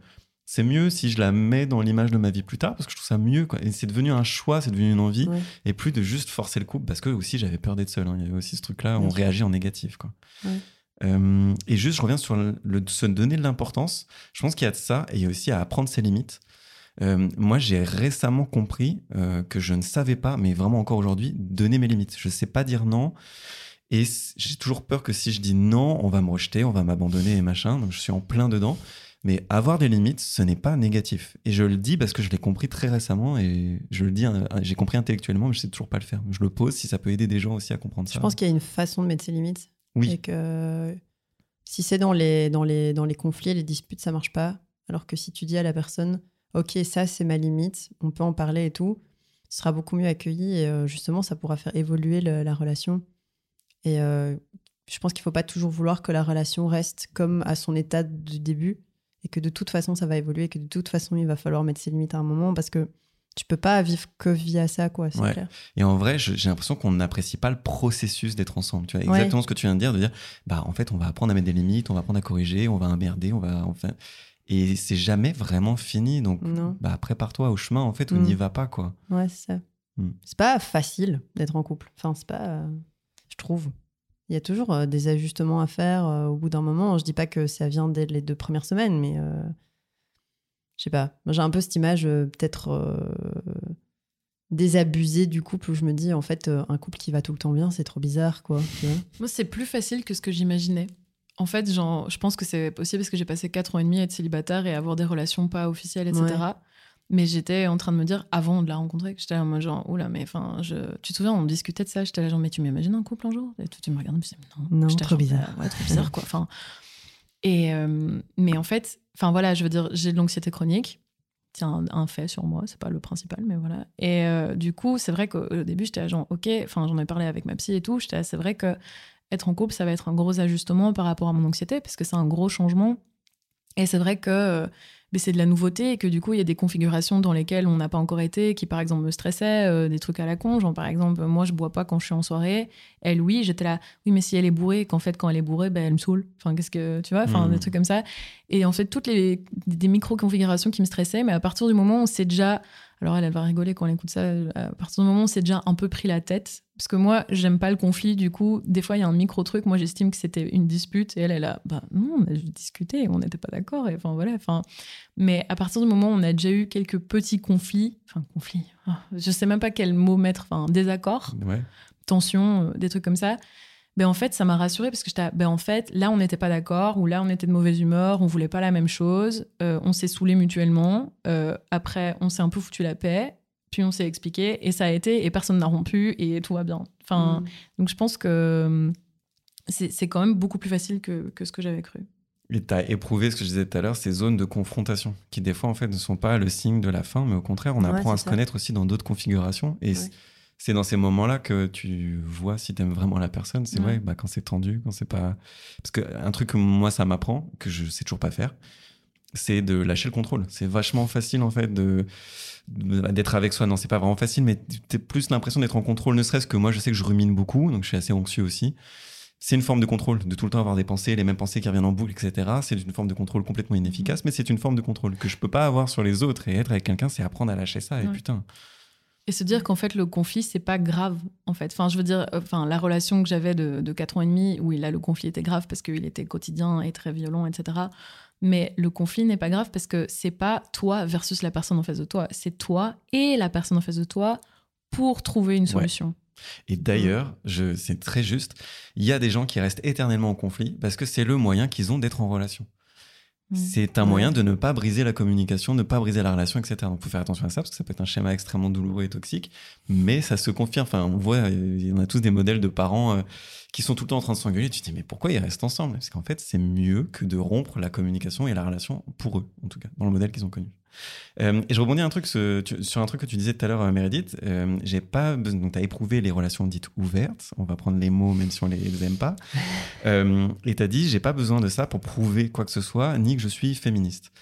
c'est mieux si je la mets dans l'image de ma vie plus tard, parce que je trouve ça mieux, quoi. Et c'est devenu un choix, c'est devenu une envie, Ouais. et plus de juste forcer le couple, parce que aussi, j'avais peur d'être seul. hein. Il y avait aussi ce truc-là, on réagit en négatif, quoi. Ouais. Euh, et juste, je reviens sur le, le- se donner de l'importance. Je pense qu'il y a de ça, et il y a aussi à apprendre ses limites. Euh, moi, j'ai récemment compris euh, que je ne savais pas, mais vraiment encore aujourd'hui, donner mes limites. Je ne sais pas dire non. Et j'ai toujours peur que si je dis non, on va me rejeter, on va m'abandonner et machin. Donc je suis en plein dedans. Mais avoir des limites, ce n'est pas négatif. Et je le dis parce que je l'ai compris très récemment et je le dis, j'ai compris intellectuellement, mais je sais toujours pas le faire. Je le pose si ça peut aider des gens aussi à comprendre ça. Je pense qu'il y a une façon de mettre ses limites. Et que si c'est dans les, dans, les, dans les conflits, les disputes, ça marche pas. Alors que si tu dis à la personne, OK, ça, c'est ma limite, on peut en parler et tout, ce sera beaucoup mieux accueilli et euh, justement, ça pourra faire évoluer la relation. Et euh, je pense qu'il faut pas toujours vouloir que la relation reste comme à son état du début et que de toute façon, ça va évoluer, que de toute façon, il va falloir mettre ses limites à un moment parce que tu peux pas vivre que via ça, quoi, c'est Ouais. clair. Et en vrai, j'ai l'impression qu'on n'apprécie pas le processus d'être ensemble. Tu vois, Ouais. exactement ce que tu viens de dire, de dire, bah, en fait, on va apprendre à mettre des limites, on va apprendre à corriger, on va emmerder, on va, enfin, et c'est jamais vraiment fini. Donc, Non. bah, prépare-toi au chemin, en fait, où Mm. n'y va pas, quoi. Ouais, c'est ça. Hmm. C'est pas facile d'être en couple. Enfin, c'est pas. euh, je trouve. Il y a toujours euh, des ajustements à faire euh, au bout d'un moment. Je dis pas que ça vient dès les deux premières semaines, mais je sais pas. Moi, j'ai un peu cette image euh, peut-être euh, désabusée du couple où je me dis en fait euh, un couple qui va tout le temps bien, c'est trop bizarre, quoi. tu vois. Moi, c'est plus facile que ce que j'imaginais. En fait, genre, je pense que c'est possible parce que j'ai passé 4 ans et demi à être célibataire et à avoir des relations pas officielles, etc. Ouais. Mais j'étais en train de me dire, avant de la rencontrer, que j'étais en mode genre, oula, mais enfin, je... tu te souviens, on discutait de ça, j'étais là, genre, mais tu m'imagines un couple un jour? Et toi, tu me regardes, me disais, non, Non, trop genre, bizarre. Ouais, trop bizarre, quoi. Enfin, et, euh, mais en fait, enfin voilà, je veux dire, j'ai de l'anxiété chronique. C'est un, fait sur moi, c'est pas le principal, mais voilà. Et euh, du coup, c'est vrai qu'au au début, j'étais genre, ok, enfin, j'en ai parlé avec ma psy et tout, j'étais c'est vrai que être en couple, ça va être un gros ajustement par rapport à mon anxiété, parce que c'est un gros changement. Et c'est vrai que euh, mais c'est de la nouveauté et que du coup, il y a des configurations dans lesquelles on n'a pas encore été, qui par exemple me stressaient, euh, des trucs à la con. Genre, par exemple, moi, je bois pas quand je suis en soirée. Elle, oui, j'étais là, oui, mais si elle est bourrée, qu'en fait, quand elle est bourrée, ben, elle me saoule. Enfin, qu'est-ce que, tu vois, enfin, des trucs comme ça. Et en fait, toutes les des micro-configurations qui me stressaient, mais à partir du moment où c'est déjà. Alors, elle, elle va rigoler quand elle écoute ça. À partir du moment où c'est déjà un peu pris la tête. Parce que moi, j'aime pas le conflit. Du coup, des fois, il y a un micro-truc. Moi, j'estime que c'était une dispute. Et elle, elle a, bah non, on a discuté. On n'était pas d'accord. Et enfin, voilà. Enfin, mais à partir du moment où on a déjà eu quelques petits conflits, enfin, conflits, ah, je sais même pas quel mot mettre, enfin, désaccord, Ouais. tensions, euh, des trucs comme ça. Ben en fait, ça m'a rassurée parce que j'étais, ben en fait, là, on n'était pas d'accord, ou là, on était de mauvaise humeur, on voulait pas la même chose, euh, on s'est saoulés mutuellement. euh, après, on s'est un peu foutu la paix, puis on s'est expliqué, et ça a été, et personne n'a rompu, et tout va bien. Enfin, Mm. donc je pense que hum, c'est quand même beaucoup plus facile que, que ce que j'avais cru. Et tu as éprouvé ce que je disais tout à l'heure, ces zones de confrontation, qui des fois, en fait, ne sont pas le signe de la fin, mais au contraire, on Ouais, apprend à se connaître aussi dans d'autres configurations. Et Ouais. c'est dans ces moments-là que tu vois si tu aimes vraiment la personne. C'est Ouais. vrai, bah, quand c'est tendu, quand c'est pas. Parce qu'un truc que moi, ça m'apprend, que je sais toujours pas faire, c'est de lâcher le contrôle. C'est vachement facile, en fait, de de- d'être avec soi. Non, c'est pas vraiment facile, mais tu as plus l'impression d'être en contrôle, ne serait-ce que moi, je sais que je rumine beaucoup, donc je suis assez anxieux aussi. C'est une forme de contrôle, de tout le temps avoir des pensées, les mêmes pensées qui reviennent en boucle, etc. C'est une forme de contrôle complètement inefficace, mais c'est une forme de contrôle que je peux pas avoir sur les autres. Et être avec quelqu'un, c'est apprendre à lâcher ça. Et putain, Et se dire qu'en fait, le conflit, c'est pas grave, en fait. Enfin, je veux dire, euh, enfin, la relation que j'avais de, de 4 ans et demi, où là, le conflit était grave parce qu'il était quotidien et très violent, etc. Mais le conflit n'est pas grave parce que c'est pas toi versus la personne en face de toi. C'est toi et la personne en face de toi pour trouver une solution. Et d'ailleurs, je, c'est très juste, il y a des gens qui restent éternellement en conflit parce que c'est le moyen qu'ils ont d'être en relation. Mm. C'est un moyen de ne pas briser la communication, ne pas briser la relation, etc. Donc, faut faire attention à ça parce que ça peut être un schéma extrêmement douloureux et toxique, mais ça se confirme. Enfin, on voit, il y en a tous des modèles de parents euh, qui sont tout le temps en train de s'engueuler. Tu te dis, mais pourquoi ils restent ensemble? Parce qu'en fait, c'est mieux que de rompre la communication et la relation pour eux, en tout cas, dans le modèle qu'ils ont connu. Euh, et je rebondis un truc ce- tu- sur un truc que tu disais tout à l'heure, euh, Meredith. Euh, j'ai pas. Donc, tu as éprouvé les relations dites ouvertes. On va prendre les mots, même si on les, les aime pas. Euh, et tu as dit, j'ai pas besoin de ça pour prouver quoi que ce soit, ni que je suis féministe.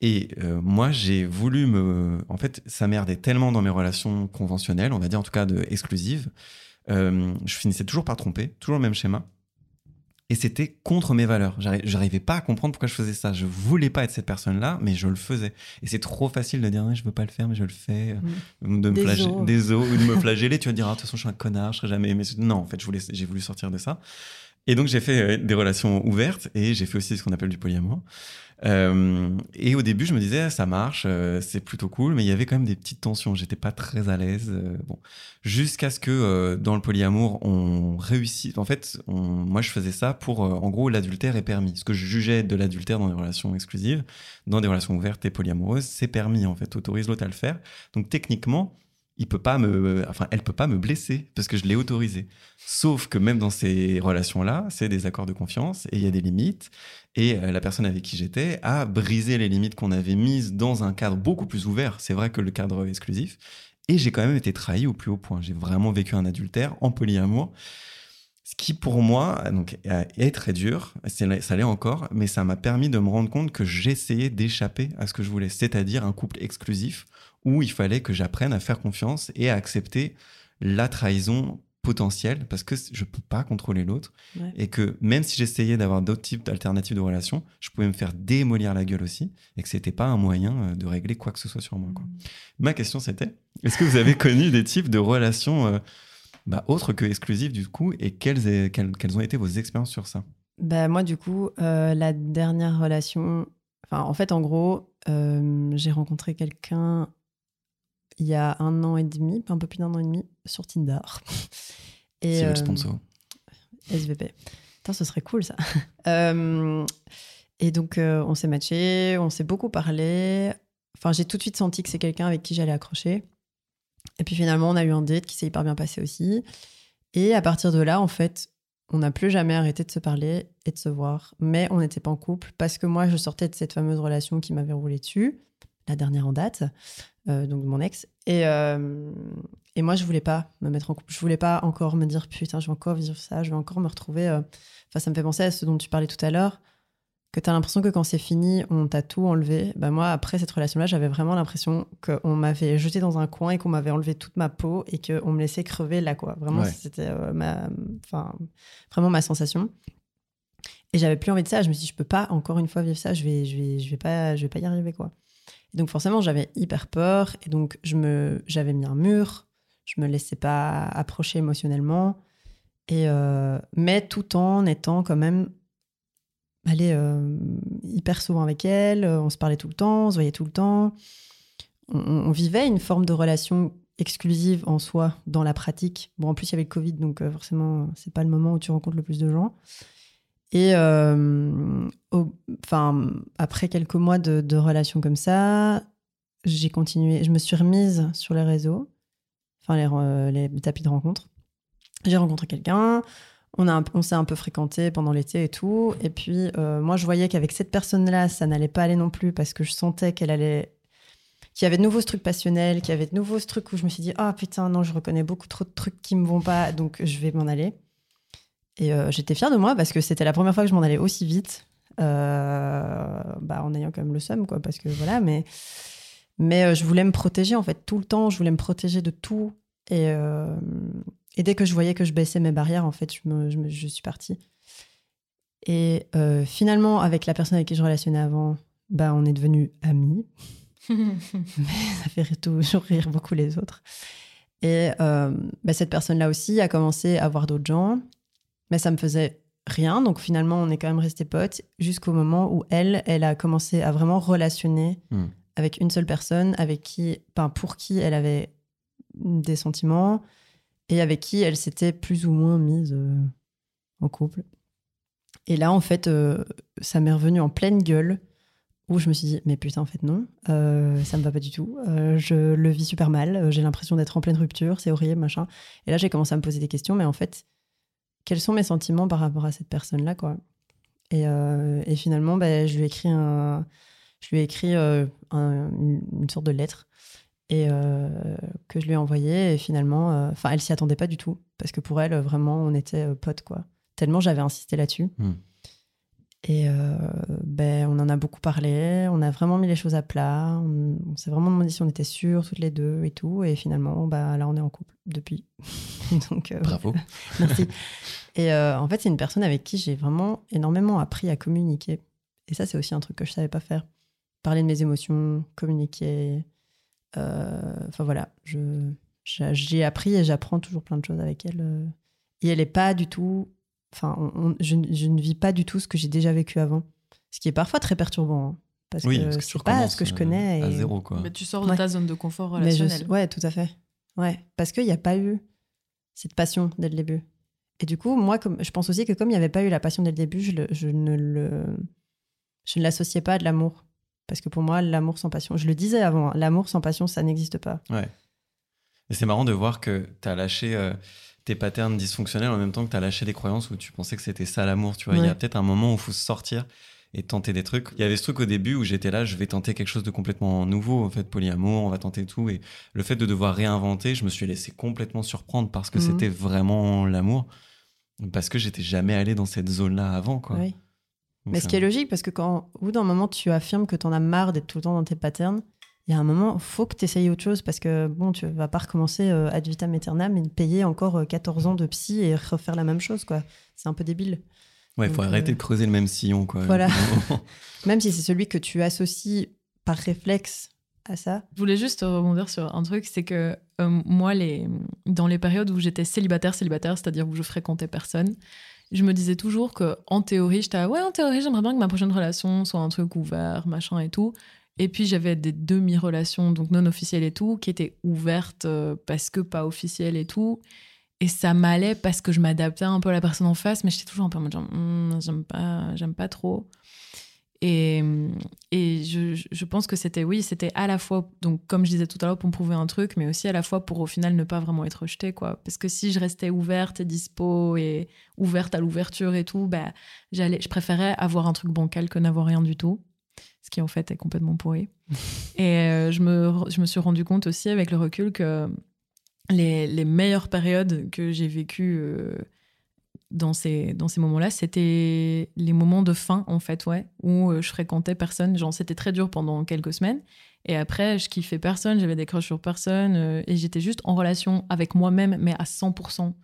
Et euh, moi, j'ai voulu me. En fait, ça merdait tellement dans mes relations conventionnelles, on va dire en tout cas de exclusives. Je finissais toujours par tromper, toujours le même schéma. Et c'était contre mes valeurs. J'arri- J'arrivais pas à comprendre pourquoi je faisais ça. Je voulais pas être cette personne-là, mais je le faisais. Et c'est trop facile de dire, Ouais, je veux pas le faire, mais je le fais. Mm. De me os. des os, ou de me flageller. Tu vas dire, ah, de toute façon, je suis un connard, je serai jamais aimé. Non, en fait, je voulais, j'ai voulu sortir de ça. Et donc, j'ai fait euh, des relations ouvertes et j'ai fait aussi ce qu'on appelle du polyamour. Euh, et au début, je me disais, ça marche, euh, c'est plutôt cool, mais il y avait quand même des petites tensions. J'étais pas très à l'aise. euh, bon, jusqu'à ce que dans le polyamour, on réussisse. En fait, moi, je faisais ça pour, en gros, l'adultère est permis. Ce que je jugeais de l'adultère dans des relations exclusives, dans des relations ouvertes et polyamoureuses, c'est permis. En fait, autorise l'autre à le faire. Donc, techniquement, il peut pas me, enfin, elle peut pas me blesser parce que je l'ai autorisé. Sauf que même dans ces relations-là, c'est des accords de confiance et il y a des limites. Et euh, la personne avec qui j'étais a brisé les limites qu'on avait mises dans un cadre beaucoup plus ouvert. C'est vrai que le cadre exclusif. Et j'ai quand même été trahi au plus haut point. J'ai vraiment vécu un adultère en polyamour. Ce qui pour moi donc, est très dur, ça l'est encore, mais ça m'a permis de me rendre compte que j'essayais d'échapper à ce que je voulais, c'est-à-dire un couple exclusif où il fallait que j'apprenne à faire confiance et à accepter la trahison potentielle, parce que je peux pas contrôler l'autre, Ouais. et que même si j'essayais d'avoir d'autres types d'alternatives de relations, je pouvais me faire démolir la gueule aussi, et que c'était pas un moyen euh, de régler quoi que ce soit sur moi. Quoi. Ma question c'était, est-ce que vous avez connu des types de relations euh, bah, autres que exclusives du coup, et quelles, est- quelles, quelles ont été vos expériences sur ça? Bah, moi, du coup, euh, la dernière relation. Enfin, en fait, en gros, euh, j'ai rencontré quelqu'un il y a un an et demi, un peu plus d'un an et demi, sur Tinder. Et, Si vous euh, le sponsor. SVP. Putain, ce serait cool ça. Euh, et donc, euh, on s'est matché, on s'est beaucoup parlé. Enfin, j'ai tout de suite senti que c'est quelqu'un avec qui j'allais accrocher. Et puis finalement, on a eu un date qui s'est hyper bien passé aussi. Et à partir de là, en fait, on n'a plus jamais arrêté de se parler et de se voir. Mais on n'était pas en couple parce que moi, je sortais de cette fameuse relation qui m'avait roulé dessus, la dernière en date, euh, donc mon ex. Et, euh, et moi, je voulais pas me mettre en couple. Je voulais pas encore me dire putain, je vais encore vivre ça, je vais encore me retrouver. euh. Enfin, ça me fait penser à ce dont tu parlais tout à l'heure, que tu as l'impression que quand c'est fini, on t'a tout enlevé. Bah, moi, après cette relation-là, j'avais vraiment l'impression qu'on m'avait jeté dans un coin et qu'on m'avait enlevé toute ma peau et qu'on me laissait crever là, quoi. Vraiment, Ouais. c'était euh, ma, enfin, vraiment ma sensation. Et j'avais plus envie de ça. Je me suis dit, je peux pas encore une fois vivre ça. Je vais, je vais, je vais pas, je vais pas y arriver, quoi. Et donc forcément, j'avais hyper peur et donc je me, j'avais mis un mur. Je me laissais pas approcher émotionnellement. Et euh, mais tout en étant quand même allez, euh, hyper souvent avec elle, euh, on se parlait tout le temps, on se voyait tout le temps. On, on- on vivait une forme de relation exclusive en soi dans la pratique. Bon, en plus, il y avait le Covid, donc euh, forcément, c'est pas le moment où tu rencontres le plus de gens. Et après quelques mois de, relations comme ça, j'ai continué. Je me suis remise sur les réseaux, enfin les, tapis de rencontre. J'ai rencontré quelqu'un. On, on s'est un peu fréquenté pendant l'été et tout. Et puis, euh, moi, je voyais qu'avec cette personne-là, ça n'allait pas aller non plus parce que je sentais qu'elle allait. Qu'il y avait de nouveau ce truc passionnel, qu'il y avait de nouveau ce truc où je me suis dit, ah putain, non, je reconnais beaucoup trop de trucs qui me vont pas, donc je vais m'en aller. Et euh, j'étais fière de moi parce que c'était la première fois que je m'en allais aussi vite, euh, bah, en ayant quand même le seum, quoi, parce que voilà, mais, mais euh, je voulais me protéger en fait tout le temps, je voulais me protéger de tout. Et, euh, et dès que je voyais que je baissais mes barrières, en fait, je, me- je me- je suis partie. Et finalement, avec la personne avec qui je relationnais avant, bah, on est devenus amis. ça fait toujours rire beaucoup les autres. Et euh, bah, cette personne-là aussi a commencé à voir d'autres gens, mais ça me faisait rien. Donc finalement, on est quand même restés potes jusqu'au moment où elle, elle a commencé à vraiment relationner Hmm. avec une seule personne, avec qui, enfin, pour qui elle avait des sentiments et avec qui elle s'était plus ou moins mise euh, en couple. Et là, en fait, euh, ça m'est revenu en pleine gueule où je me suis dit, mais putain, en fait, non, euh, ça me va pas du tout. Euh, je le vis super mal. J'ai l'impression d'être en pleine rupture, c'est horrible, machin. Et là, j'ai commencé à me poser des questions, mais en fait, quels sont mes sentiments par rapport à cette personne-là, quoi et, euh, finalement, ben, je lui ai écrit, je lui ai euh, un- une, sorte de lettre et euh, que je lui ai envoyée. Et finalement, enfin, elle s'y attendait pas du tout parce que pour elle, vraiment, on était potes, quoi. Tellement j'avais insisté là-dessus. Hmm. Et euh, ben, on en a beaucoup parlé, on a vraiment mis les choses à plat, on, on s'est vraiment demandé si on était sûrs toutes les deux et tout. Et finalement, bah, là, on est en couple depuis. Donc, euh, Bravo. Merci. Et euh, en fait, c'est une personne avec qui j'ai vraiment énormément appris à communiquer. Et ça, c'est aussi un truc que je savais pas faire. Parler de mes émotions, communiquer. Enfin voilà, je j'ai appris et j'apprends toujours plein de choses avec elle. Et elle est pas du tout. Enfin, on- on- je, ne- je ne vis pas du tout ce que j'ai déjà vécu avant. Ce qui est parfois très perturbant. hein, parce Oui, que parce que tu c'est pas ce que je euh, connais. à et- zéro, quoi. Mais tu sors de Ouais. ta zone de confort mais je- relationnel. ouais, tout à fait. Ouais, parce qu'il n'y a pas eu cette passion dès le début. Et du coup, moi, comme, je pense aussi que comme il n'y avait pas eu la passion dès le début, je, le- je ne le, je ne l'associais pas à de l'amour. Parce que pour moi, l'amour sans passion, je le disais avant, hein, l'amour sans passion, ça n'existe pas. Ouais. Et c'est marrant de voir que tu as lâché euh, tes patterns dysfonctionnels en même temps que tu as lâché des croyances où tu pensais que c'était ça l'amour. Tu vois, il y a Ouais. peut-être un moment où il faut sortir et tenter des trucs. Il y avait ce truc au début où j'étais là, je vais tenter quelque chose de complètement nouveau, en fait, polyamour, on va tenter tout. Et le fait de devoir réinventer, je me suis laissé complètement surprendre parce que Mhm. c'était vraiment l'amour. Parce que j'étais jamais allé dans cette zone-là avant, quoi. Oui. Donc, Mais ce qui est logique, parce que quand, au bout d'un moment, tu affirmes que tu en as marre d'être tout le temps dans tes patterns, il y a un moment, faut que tu essayes autre chose, parce que bon, tu vas pas recommencer euh, ad vitam aeternam et payer encore euh, 14 ans de psy et refaire la même chose, quoi. C'est un peu débile. Ouais, il faut arrêter euh, de creuser le même sillon, quoi. Voilà. Même si c'est celui que tu associes par réflexe à ça. Je voulais juste rebondir sur un truc, c'est que euh, moi, les, dans les périodes où j'étais célibataire, célibataire, c'est-à-dire où je fréquentais personne, je me disais toujours que en théorie, j'étais ouais, en théorie, j'aimerais bien que ma prochaine relation soit un truc ouvert, machin et tout. Et puis j'avais des demi-relations, donc non officielles et tout, qui étaient ouvertes euh, parce que pas officielles et tout. Et ça m'allait parce que je m'adaptais un peu à la personne en face, mais j'étais toujours un peu en mode Hmm, j'aime pas, j'aime pas trop. Et, et je, je pense que c'était, oui, c'était à la fois, donc comme je disais tout à l'heure, pour me prouver un truc, mais aussi à la fois pour au final ne pas vraiment être rejetée, quoi. Parce que si je restais ouverte et dispo et ouverte à l'ouverture et tout, bah, j'allais, je préférais avoir un truc bancal que n'avoir rien du tout. Ce qui en fait est complètement pourri. et euh, je, me, je me suis rendu compte aussi avec le recul que les, les meilleures périodes que j'ai vécues euh, dans ces, dans ces moments-là, c'était les moments de fin, en fait, ouais, où euh, je fréquentais personne. Genre, c'était très dur pendant quelques semaines. Et après, je kiffais personne, j'avais des crushs sur personne, et j'étais juste en relation avec moi-même, mais à 100%.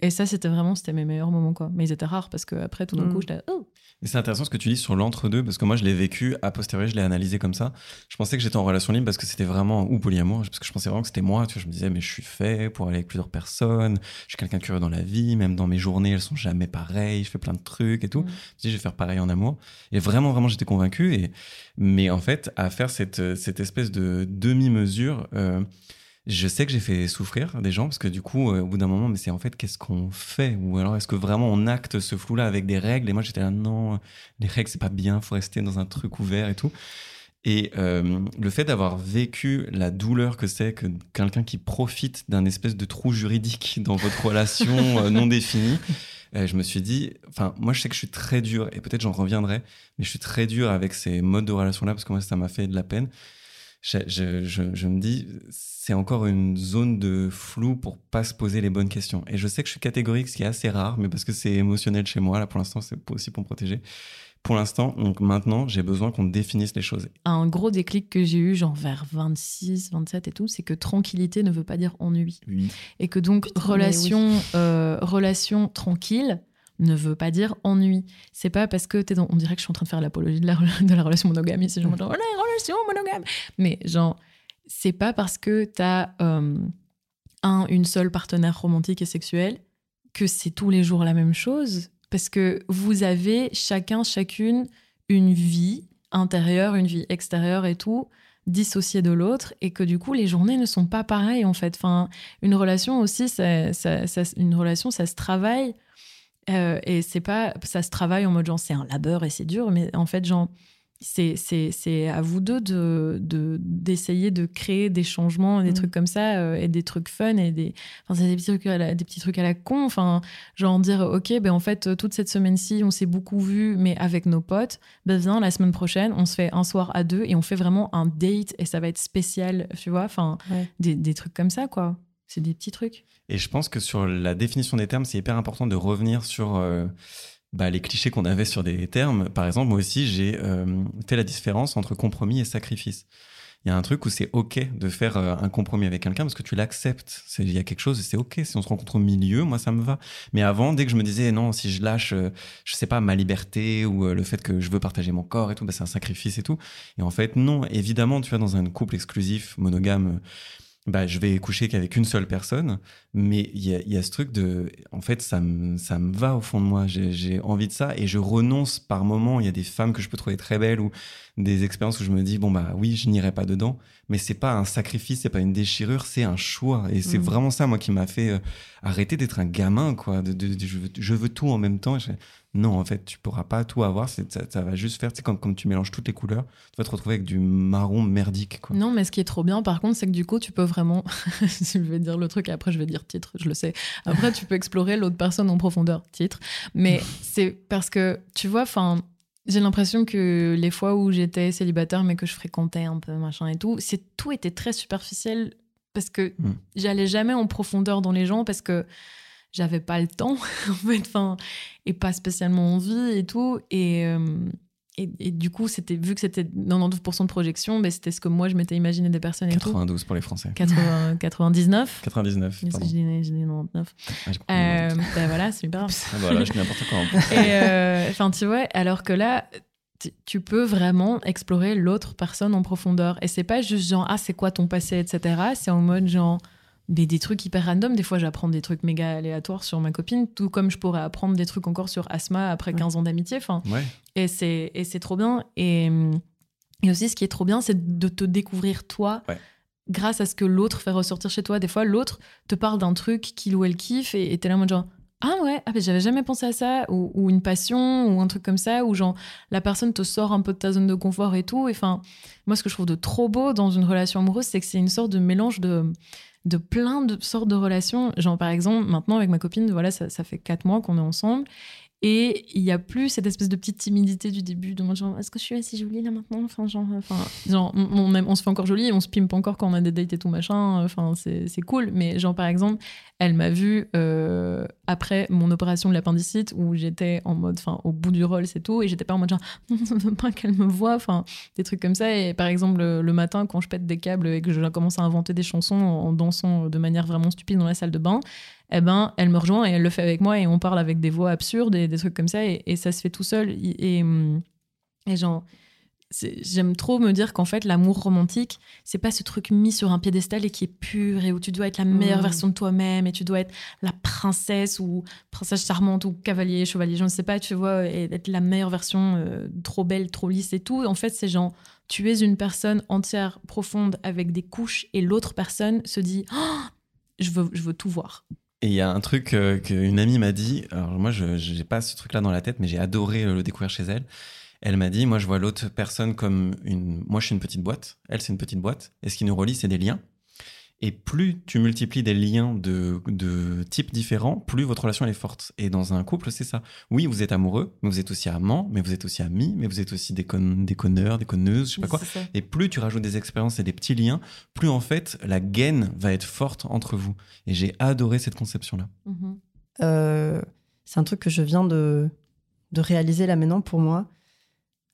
Et ça, c'était vraiment, c'était mes meilleurs moments, quoi. Mais ils étaient rares parce que après, tout d'un Mm. coup, j'étais, oh, Et c'est intéressant ce que tu dis sur l'entre-deux, parce que moi, je l'ai vécu, a posteriori, je l'ai analysé comme ça. Je pensais que j'étais en relation libre parce que c'était vraiment, ou polyamour, parce que je pensais vraiment que c'était moi. Tu vois, je me disais, mais je suis fait pour aller avec plusieurs personnes. Je suis quelqu'un de curieux dans la vie, même dans mes journées, elles sont jamais pareilles. Je fais plein de trucs et tout. Mm. Je me dis, je vais faire pareil en amour. Et vraiment, vraiment, j'étais convaincu. Et... Mais en fait, à faire cette, cette espèce de demi-mesure, euh, je sais que j'ai fait souffrir des gens parce que du coup, euh, au bout d'un moment, mais c'est en fait qu'est-ce qu'on fait? Ou alors est-ce que vraiment on acte ce flou-là avec des règles? Et moi j'étais là, non, les règles c'est pas bien, faut rester dans un truc ouvert et tout. Et euh, le fait d'avoir vécu la douleur que c'est que quelqu'un qui profite d'un espèce de trou juridique dans votre relation euh, non définie, je me suis dit, enfin, moi je sais que je suis très dur et peut-être j'en reviendrai, mais je suis très dur avec ces modes de relation-là parce que moi ça m'a fait de la peine. Je, je, je, je me dis, c'est encore une zone de flou pour pas se poser les bonnes questions. Et je sais que je suis catégorique, ce qui est assez rare, mais parce que c'est émotionnel chez moi, là pour l'instant, c'est aussi pour me protéger. Pour l'instant, donc maintenant, j'ai besoin qu'on définisse les choses. Un gros déclic que j'ai eu, genre vers 26, 27 et tout, c'est que tranquillité ne veut pas dire ennui. Oui. Et que donc, Putain, relation, euh, relation tranquille ne veut pas dire ennui. C'est pas parce que t'es dans. On dirait que je suis en train de faire l'apologie de la, de la relation monogame ici. Genre, genre, oh, la relation monogame. Mais genre, c'est pas parce que t'as euh, un, une seule partenaire romantique et sexuelle que c'est tous les jours la même chose. Parce que vous avez chacun, chacune, une vie intérieure, une vie extérieure et tout dissociée de l'autre et que du coup les journées ne sont pas pareilles en fait. Enfin, une relation aussi, ça, ça- ça- une relation, ça se travaille euh, et c'est pas, ça se travaille en mode genre c'est un labeur et c'est dur, mais en fait genre c'est c'est c'est à vous deux de de- d'essayer de, créer des changements, des Mm. trucs comme ça euh, et des trucs fun et des, enfin c'est des petits trucs à la, des petits trucs à la con, enfin genre dire ok ben en fait toute cette semaine-ci on s'est beaucoup vu mais avec nos potes, ben viens la semaine prochaine on se fait un soir à deux et on fait vraiment un date et ça va être spécial, tu vois, enfin Ouais. des, des trucs comme ça quoi. C'est des petits trucs. Et je pense que sur la définition des termes, c'est hyper important de revenir sur euh, bah, les clichés qu'on avait sur des termes. Par exemple, moi aussi, j'ai euh, fait la différence entre compromis et sacrifice. Il y a un truc où c'est OK de faire euh, un compromis avec quelqu'un parce que tu l'acceptes. Il y a quelque chose et c'est OK. Si on se rencontre au milieu, moi, ça me va. Mais avant, dès que je me disais, non, si je lâche, je sais pas, ma liberté ou le fait que je veux partager mon corps et tout, bah, c'est un sacrifice et tout. Et en fait, non. Évidemment, tu vois, dans un couple exclusif, monogame, bah, je vais coucher qu'avec une seule personne, mais il y y a ce truc de, en fait, ça me, ça me va au fond de moi. J'ai envie de ça et je renonce par moment. Il y a des femmes que je peux trouver très belles ou des expériences où je me dis, bon, bah oui, je n'irai pas dedans, mais c'est pas un sacrifice, c'est pas une déchirure, c'est un choix. Et c'est Mhm. vraiment ça, moi, qui m'a fait euh, arrêter d'être un gamin, quoi. De, de- de- je, veux, je veux tout en même temps. Et je fais, non, en fait, tu pourras pas tout avoir. c'est- Ça, ça va juste faire, tu sais, comme, comme tu mélanges toutes les couleurs, tu vas te retrouver avec du marron merdique, quoi. Non, mais ce qui est trop bien, par contre, c'est que du coup, tu peux vraiment. je vais dire le truc et après, je vais dire titre, je le sais. Après, tu peux explorer l'autre personne en profondeur, titre. Mais c'est parce que, tu vois, enfin. J'ai l'impression que les fois où j'étais célibataire, mais que je fréquentais un peu machin et tout, c'est tout était très superficiel parce que Mm. j'allais jamais en profondeur dans les gens parce que j'avais pas le temps en fait, enfin, et pas spécialement envie et tout. Et, euh, et, et du coup, c'était vu que c'était 92% de projection, ben, c'était ce que moi je m'étais imaginé des personnes et 92 pour les Français. tout. 80, 99. 99, J'ai pardon. j'ai dit 99. Ah. Euh, ben voilà, c'est super. Ah, voilà, je dis n'importe quoi. euh, enfin, tu vois, alors que là, tu peux vraiment explorer l'autre personne en profondeur. Et c'est pas juste genre, ah, c'est quoi ton passé, etc. C'est en mode genre, des, des trucs hyper random. Des fois, j'apprends des trucs méga aléatoires sur ma copine, tout comme je pourrais apprendre des trucs encore sur Asma après 15 ans d'amitié. Enfin, Ouais. et c'est trop bien. Et, et aussi, ce qui est trop bien, c'est de te découvrir toi. Ouais. Grâce à ce que l'autre fait ressortir chez toi. Des fois, l'autre te parle d'un truc qu'il ou elle kiffe et t'es là en mode genre, ah ouais, ah, mais j'avais jamais pensé à ça, ou, ou une passion, ou un truc comme ça, où genre la personne te sort un peu de ta zone de confort et tout. Et enfin, moi, ce que je trouve de trop beau dans une relation amoureuse, c'est que c'est une sorte de mélange de, de plein de sortes de relations. Genre, par exemple, maintenant, avec ma copine, voilà, ça, ça fait quatre mois qu'on est ensemble. Et il y a plus cette espèce de petite timidité du début, de genre, est-ce que je suis assez jolie là maintenant? Enfin, genre, enfin, genre on, se fait encore jolie, on se pimpe encore quand on a des dates et tout machin, enfin, c'est cool. Mais genre, par exemple, elle m'a vue euh, après mon opération de l'appendicite où j'étais en mode, enfin, au bout du rôle, c'est tout, et j'étais pas en mode genre, je veux pas qu'elle me voit, enfin, des trucs comme ça. Et par exemple, le, matin, quand je pète des câbles et que je commence à inventer des chansons en dansant de manière vraiment stupide dans la salle de bain, eh ben, elle me rejoint et elle le fait avec moi et on parle avec des voix absurdes et des trucs comme ça et, ça se fait tout seul. Et, et, hum, et genre, j'aime trop me dire qu'en fait, l'amour romantique, c'est pas ce truc mis sur un piédestal et qui est pur et où tu dois être la meilleure Mm. version de toi-même et tu dois être la princesse ou princesse charmante ou cavalier, chevalier, je ne sais pas, tu vois, et être la meilleure version euh, trop belle, trop lisse et tout. En fait, c'est genre tu es une personne entière, profonde, avec des couches, et l'autre personne se dit Oh, je, veux, je veux tout voir. Et il y a un truc euh, qu'une amie m'a dit. Alors moi, je n'ai pas ce truc-là dans la tête, mais j'ai adoré le découvrir chez elle. Elle m'a dit, moi, je vois l'autre personne comme une. Moi, je suis une petite boîte. Elle, c'est une petite boîte. Et ce qui nous relie, c'est des liens. Et plus tu multiplies des liens de, de types différents, plus votre relation elle est forte. Et dans un couple, c'est ça. Oui, vous êtes amoureux, mais vous êtes aussi amants, mais vous êtes aussi amis, mais vous êtes aussi des, con- des conneurs, des conneuses, je sais pas quoi. Ça. Et plus tu rajoutes des expériences et des petits liens, plus en fait la gaine va être forte entre vous. Et j'ai adoré cette conception-là. Mhm. Euh, c'est un truc que je viens de, de réaliser là maintenant pour moi.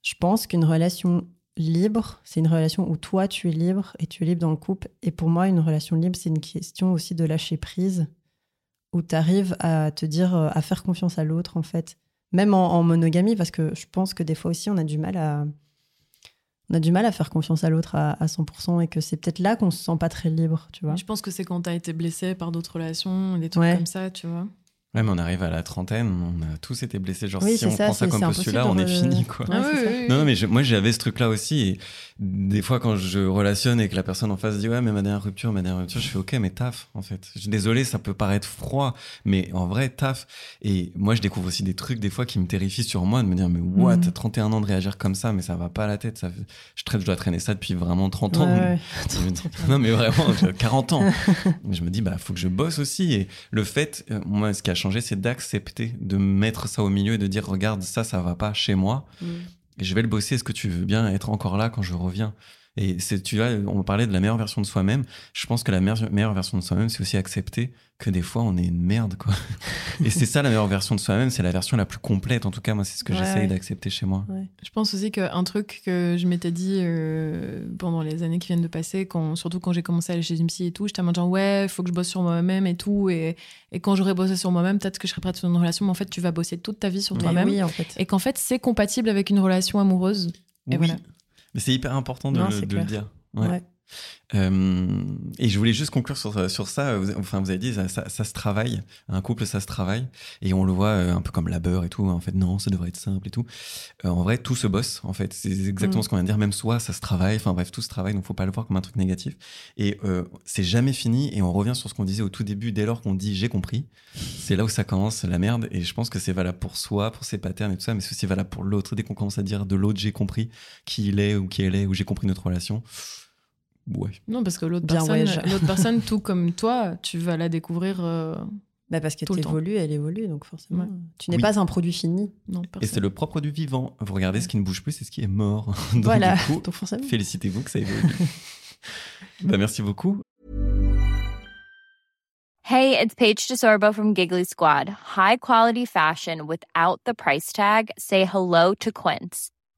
Je pense qu'une relation libre, c'est une relation où toi tu es libre et tu es libre dans le couple. Et pour moi, une relation libre, c'est une question aussi de lâcher prise, où tu arrives à te dire, euh, à faire confiance à l'autre en fait. Même en, en monogamie, parce que je pense que des fois aussi on a du mal à. On a du mal à faire confiance à l'autre à, à 100% et que c'est peut-être là qu'on se sent pas très libre, tu vois. Je pense que c'est quand t'as été blessé par d'autres relations, des trucs Ouais. comme ça, tu vois. Ouais, mais on arrive à la trentaine, on a tous été blessés. Genre, Oui, si on ça, prend ça comme postulat, on est de- fini, quoi. Ouais, oui, oui. Non, non, mais je- moi j'avais ce truc-là aussi. Et des fois, quand je relationne et que la personne en face dit Ouais, mais ma dernière rupture, ma dernière rupture, je fais Ok, mais taf, en fait. Je suis désolé, ça peut paraître froid, mais en vrai, taf. Et moi, je découvre aussi des trucs, des fois, qui me terrifient sur moi, de me dire Mais what, Mhm. t'as 31 ans de réagir comme ça, mais ça va pas à la tête. Ça... Je, traite, je dois traîner ça depuis vraiment 30 ans. Ouais, non, mais vraiment, j'ai 40 ans. Je me dis, bah, faut que je bosse aussi. Et le fait, euh, moi, ce qui a changé, c'est d'accepter, de mettre ça au milieu et de dire, regarde, ça, ça va pas chez moi. Mm. Et je vais le bosser. Est-ce que tu veux bien être encore là quand je reviens? Et c'est, tu vois, on parlait de la meilleure version de soi-même. Je pense que la meilleure, meilleure version de soi-même, c'est aussi accepter que des fois, on est une merde, quoi. et c'est ça, la meilleure version de soi-même. C'est la version la plus complète. En tout cas, moi, c'est ce que Ouais, j'essaye ouais. d'accepter chez moi. Je pense aussi qu'un truc que je m'étais dit euh, pendant les années qui viennent de passer, quand, surtout quand j'ai commencé à aller chez une psy et tout, j'étais en mode genre ouais, il faut que je bosse sur moi-même et tout. Et, et quand j'aurai bossé sur moi-même, peut-être que je serai prête sur une relation. Mais en fait, tu vas bosser toute ta vie sur toi-même. oui, en fait. Et qu'en fait, c'est compatible avec une relation amoureuse. Et oui. voilà. Mais c'est hyper important de, Non, le, de dire. Ouais. Ouais. Euh, et je voulais juste conclure sur, sur ça. Vous, enfin, vous avez dit, ça, ça, ça se travaille. Un couple, ça se travaille. Et on le voit euh, un peu comme labeur et tout. En fait, non, ça devrait être simple et tout. Euh, en vrai, tout se bosse. En fait, c'est exactement Mm. ce qu'on vient de dire. Même soi, ça se travaille. Enfin, bref, tout se travaille. Donc, faut pas le voir comme un truc négatif. Et euh, c'est jamais fini. Et on revient sur ce qu'on disait au tout début. Dès lors qu'on dit j'ai compris, c'est là où ça commence la merde. Et je pense que c'est valable pour soi, pour ses patterns et tout ça. Mais c'est aussi valable pour l'autre. Dès qu'on commence à dire de l'autre j'ai compris qui il est ou qui elle est, ou j'ai compris notre relation. Ouais. Non, parce que l'autre personne, ouais, je- l'autre personne, tout comme toi, tu vas la découvrir. euh, Bah parce que Tout le tu temps. évolues, elle évolue, donc forcément. Ouais. Tu n'es Oui. pas un produit fini. non, Et c'est le propre du vivant. Vous regardez ce qui ne bouge plus, c'est ce qui est mort. Donc, voilà, du coup, donc forcément. félicitez-vous que ça évolue. bah, merci beaucoup. Hey, it's Paige DeSorbo from Giggly Squad. High quality fashion without the price tag. Say hello to Quince.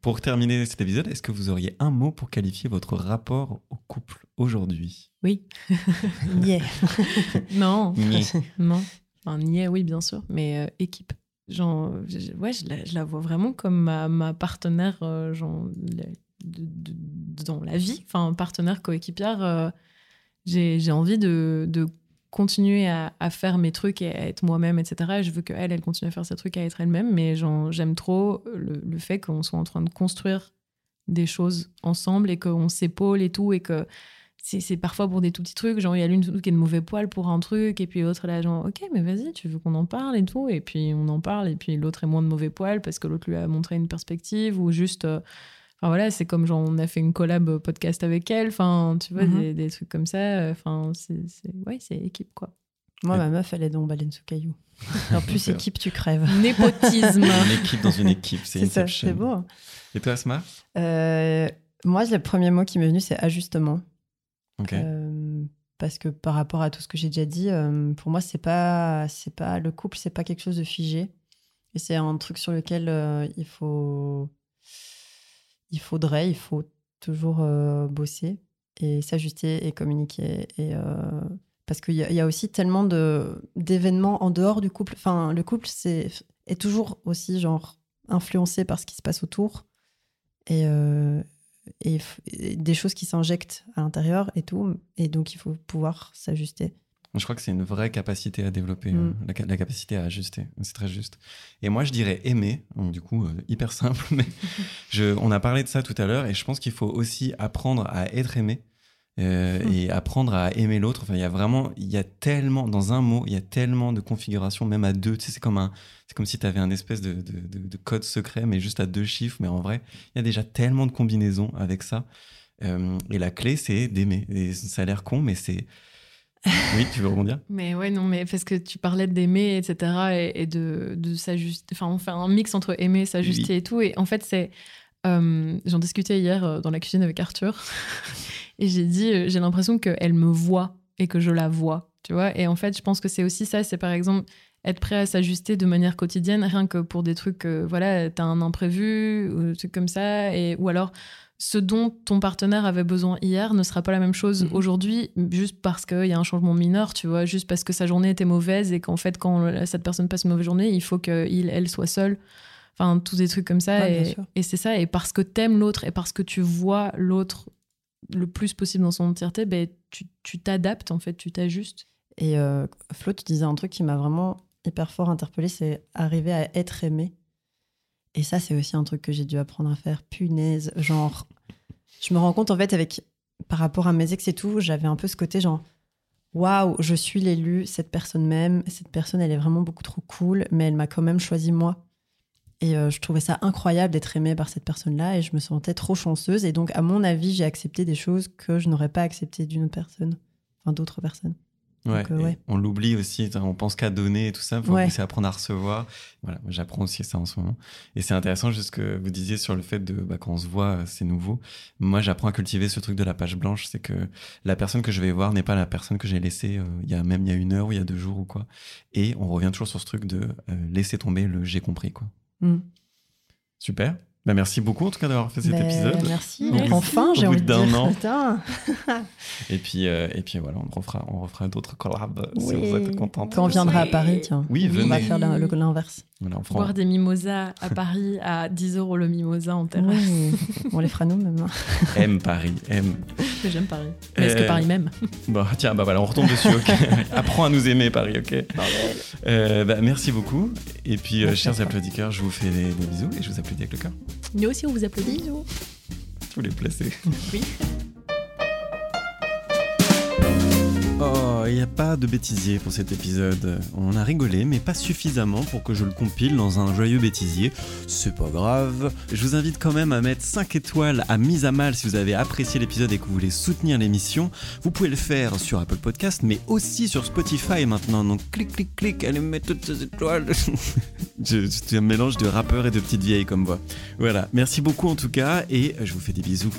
Pour terminer cet épisode, est-ce que vous auriez un mot pour qualifier votre rapport au couple aujourd'hui? Oui. Yeah. Non. Niais. Non. Enfin, niais, oui, bien sûr, mais euh, équipe. Genre, je- ouais, je la, je la vois vraiment comme ma, ma partenaire euh, genre, la- de- de- dans la vie, enfin, partenaire coéquipière. euh, j'ai j'ai envie de, de continuer à, faire mes trucs et à être moi-même, etc. Et je veux qu'elle, elle continue à faire ses trucs, à être elle-même, mais j'aime trop le, le fait qu'on soit en train de construire des choses ensemble et qu'on s'épaule et tout, et que c'est parfois pour des tout petits trucs, genre il y a l'une qui est de mauvais poil pour un truc, et puis l'autre là, genre ok, mais vas-y, tu veux qu'on en parle et tout, et puis on en parle, et puis l'autre est moins de mauvais poil parce que l'autre lui a montré une perspective, ou juste. euh, Enfin voilà, c'est comme genre on a fait une collab podcast avec elle, enfin tu vois, Mhm. des, des trucs comme ça, euh, enfin c'est. Ouais, c'est équipe quoi. Moi, Ouais. ma meuf, elle est dans Baleine sous caillou. En plus, équipe, tu crèves. Népotisme. Une équipe dans une équipe, c'est C'est ça, c'est beau. Et toi, Asma? Euh, moi, le premier mot qui m'est venu, c'est ajustement. Ok. Euh, parce que par rapport à tout ce que j'ai déjà dit, euh, pour moi, c'est pas, c'est pas le couple, c'est pas quelque chose de figé. Et c'est un truc sur lequel euh, il faut, il faudrait, il faut toujours bosser et s'ajuster et communiquer. Et, parce qu'il y, a- aussi tellement d'événements en dehors du couple. Enfin, le couple c'est, est toujours aussi genre influencé par ce qui se passe autour et, et des choses qui s'injectent à l'intérieur et tout. Et donc, il faut pouvoir s'ajuster. Je crois que c'est une vraie capacité à développer, Mm. euh, la, ca- la capacité à ajuster. C'est très juste. Et moi, je dirais aimer. Donc, du coup, euh, hyper simple. Mais je, on a parlé de ça tout à l'heure. Et je pense qu'il faut aussi apprendre à être aimé. euh, Mm. Et apprendre à aimer l'autre. Enfin, il y a vraiment, il y a tellement, dans un mot, il y a tellement de configurations, même à deux. Tu sais, c'est comme un, c'est comme si tu avais un espèce de, de, de- de code secret, mais juste à deux chiffres. Mais en vrai, il y a déjà tellement de combinaisons avec ça. Euh, et la clé, c'est d'aimer. Et ça a l'air con, mais c'est. Oui, tu veux rebondir? Mais ouais, non, mais parce que tu parlais d'aimer, etc. et, et de, de s'ajuster. Enfin, on fait un mix entre aimer, s'ajuster et tout. Et en fait, c'est. euh, J'en discutais hier euh, dans la cuisine avec Arthur. et j'ai dit, euh, j'ai l'impression qu'elle me voit et que je la vois. Tu vois Et en fait, je pense que c'est aussi ça. C'est par exemple être prêt à s'ajuster de manière quotidienne, rien que pour des trucs, euh, voilà, t'as un imprévu, ou des trucs comme ça. Et, ou alors ce dont ton partenaire avait besoin hier ne sera pas la même chose Mhm. aujourd'hui, juste parce qu'il y a un changement mineur, tu vois, juste parce que sa journée était mauvaise et qu'en fait, quand cette personne passe une mauvaise journée, il faut qu'il, elle soit seule. Enfin, tous des trucs comme ça. Ouais, et c'est ça. Et parce que t'aimes l'autre et parce que tu vois l'autre le plus possible dans son entièreté, ben, tu tu t'adaptes, en fait, tu t'ajustes. Et euh, Flo, tu disais un truc qui m'a vraiment hyper fort interpellé, c'est arriver à être aimé. Et ça, c'est aussi un truc que j'ai dû apprendre à faire. Punaise, genre, je me rends compte en fait avec par rapport à mes ex et tout, j'avais un peu ce côté genre, waouh, je suis l'élu, cette personne même, cette personne, elle est vraiment beaucoup trop cool, mais elle m'a quand même choisi moi. Et euh, je trouvais ça incroyable d'être aimée par cette personne-là et je me sentais trop chanceuse. Et donc, à mon avis, j'ai accepté des choses que je n'aurais pas acceptées d'une autre personne, enfin d'autres personnes. Ouais, Donc, euh, ouais. On l'oublie aussi, on pense qu'à donner et tout ça, il faut Ouais. apprendre à recevoir. Voilà, j'apprends aussi ça en ce moment. Et c'est intéressant juste ce que vous disiez sur le fait de bah, quand on se voit, c'est nouveau. Moi, j'apprends à cultiver ce truc de la page blanche, c'est que la personne que je vais voir n'est pas la personne que j'ai laissée euh, il y a même il y a une heure ou il y a deux jours ou quoi. Et on revient toujours sur ce truc de euh, laisser tomber le j'ai compris quoi. Mm. Super. Bah, merci beaucoup en tout cas d'avoir fait cet Ben, épisode. Merci. Merci. Enfin, j'ai envie de d'un dire. an. Et puis euh, et puis voilà, on refera on refera d'autres collabs euh, si Oui. vous êtes contente. Quand on viendra à Paris, tiens. Oui, On va venez. faire l'inverse. Voilà, on fera- Boire des mimosas à Paris à 10 euros le mimosa en terrasse. Oui. On les fera nous même. aime Paris, aime. J'aime Paris. Mais est-ce Euh, que Paris même Bon, tiens, bah voilà, on retombe dessus. Apprends à nous aimer, Paris, ok. Euh, bah, merci beaucoup. Et puis, euh, chers applaudisseurs, je vous fais des, des bisous et je vous applaudis avec le cœur. Nous aussi, on vous applaudit. Je vous les placer. Oui. Il n'y a pas de bêtisier pour cet épisode. On a rigolé, mais pas suffisamment pour que je le compile dans un joyeux bêtisier. C'est pas grave. Je vous invite quand même à mettre 5 étoiles à mise à mal si vous avez apprécié l'épisode et que vous voulez soutenir l'émission. Vous pouvez le faire sur Apple Podcast, mais aussi sur Spotify maintenant. Donc clic, clic, clic, allez mettre toutes ces étoiles. C'est un mélange de rappeur et de petite vieille comme voix. Voilà, merci beaucoup en tout cas et je vous fais des bisous.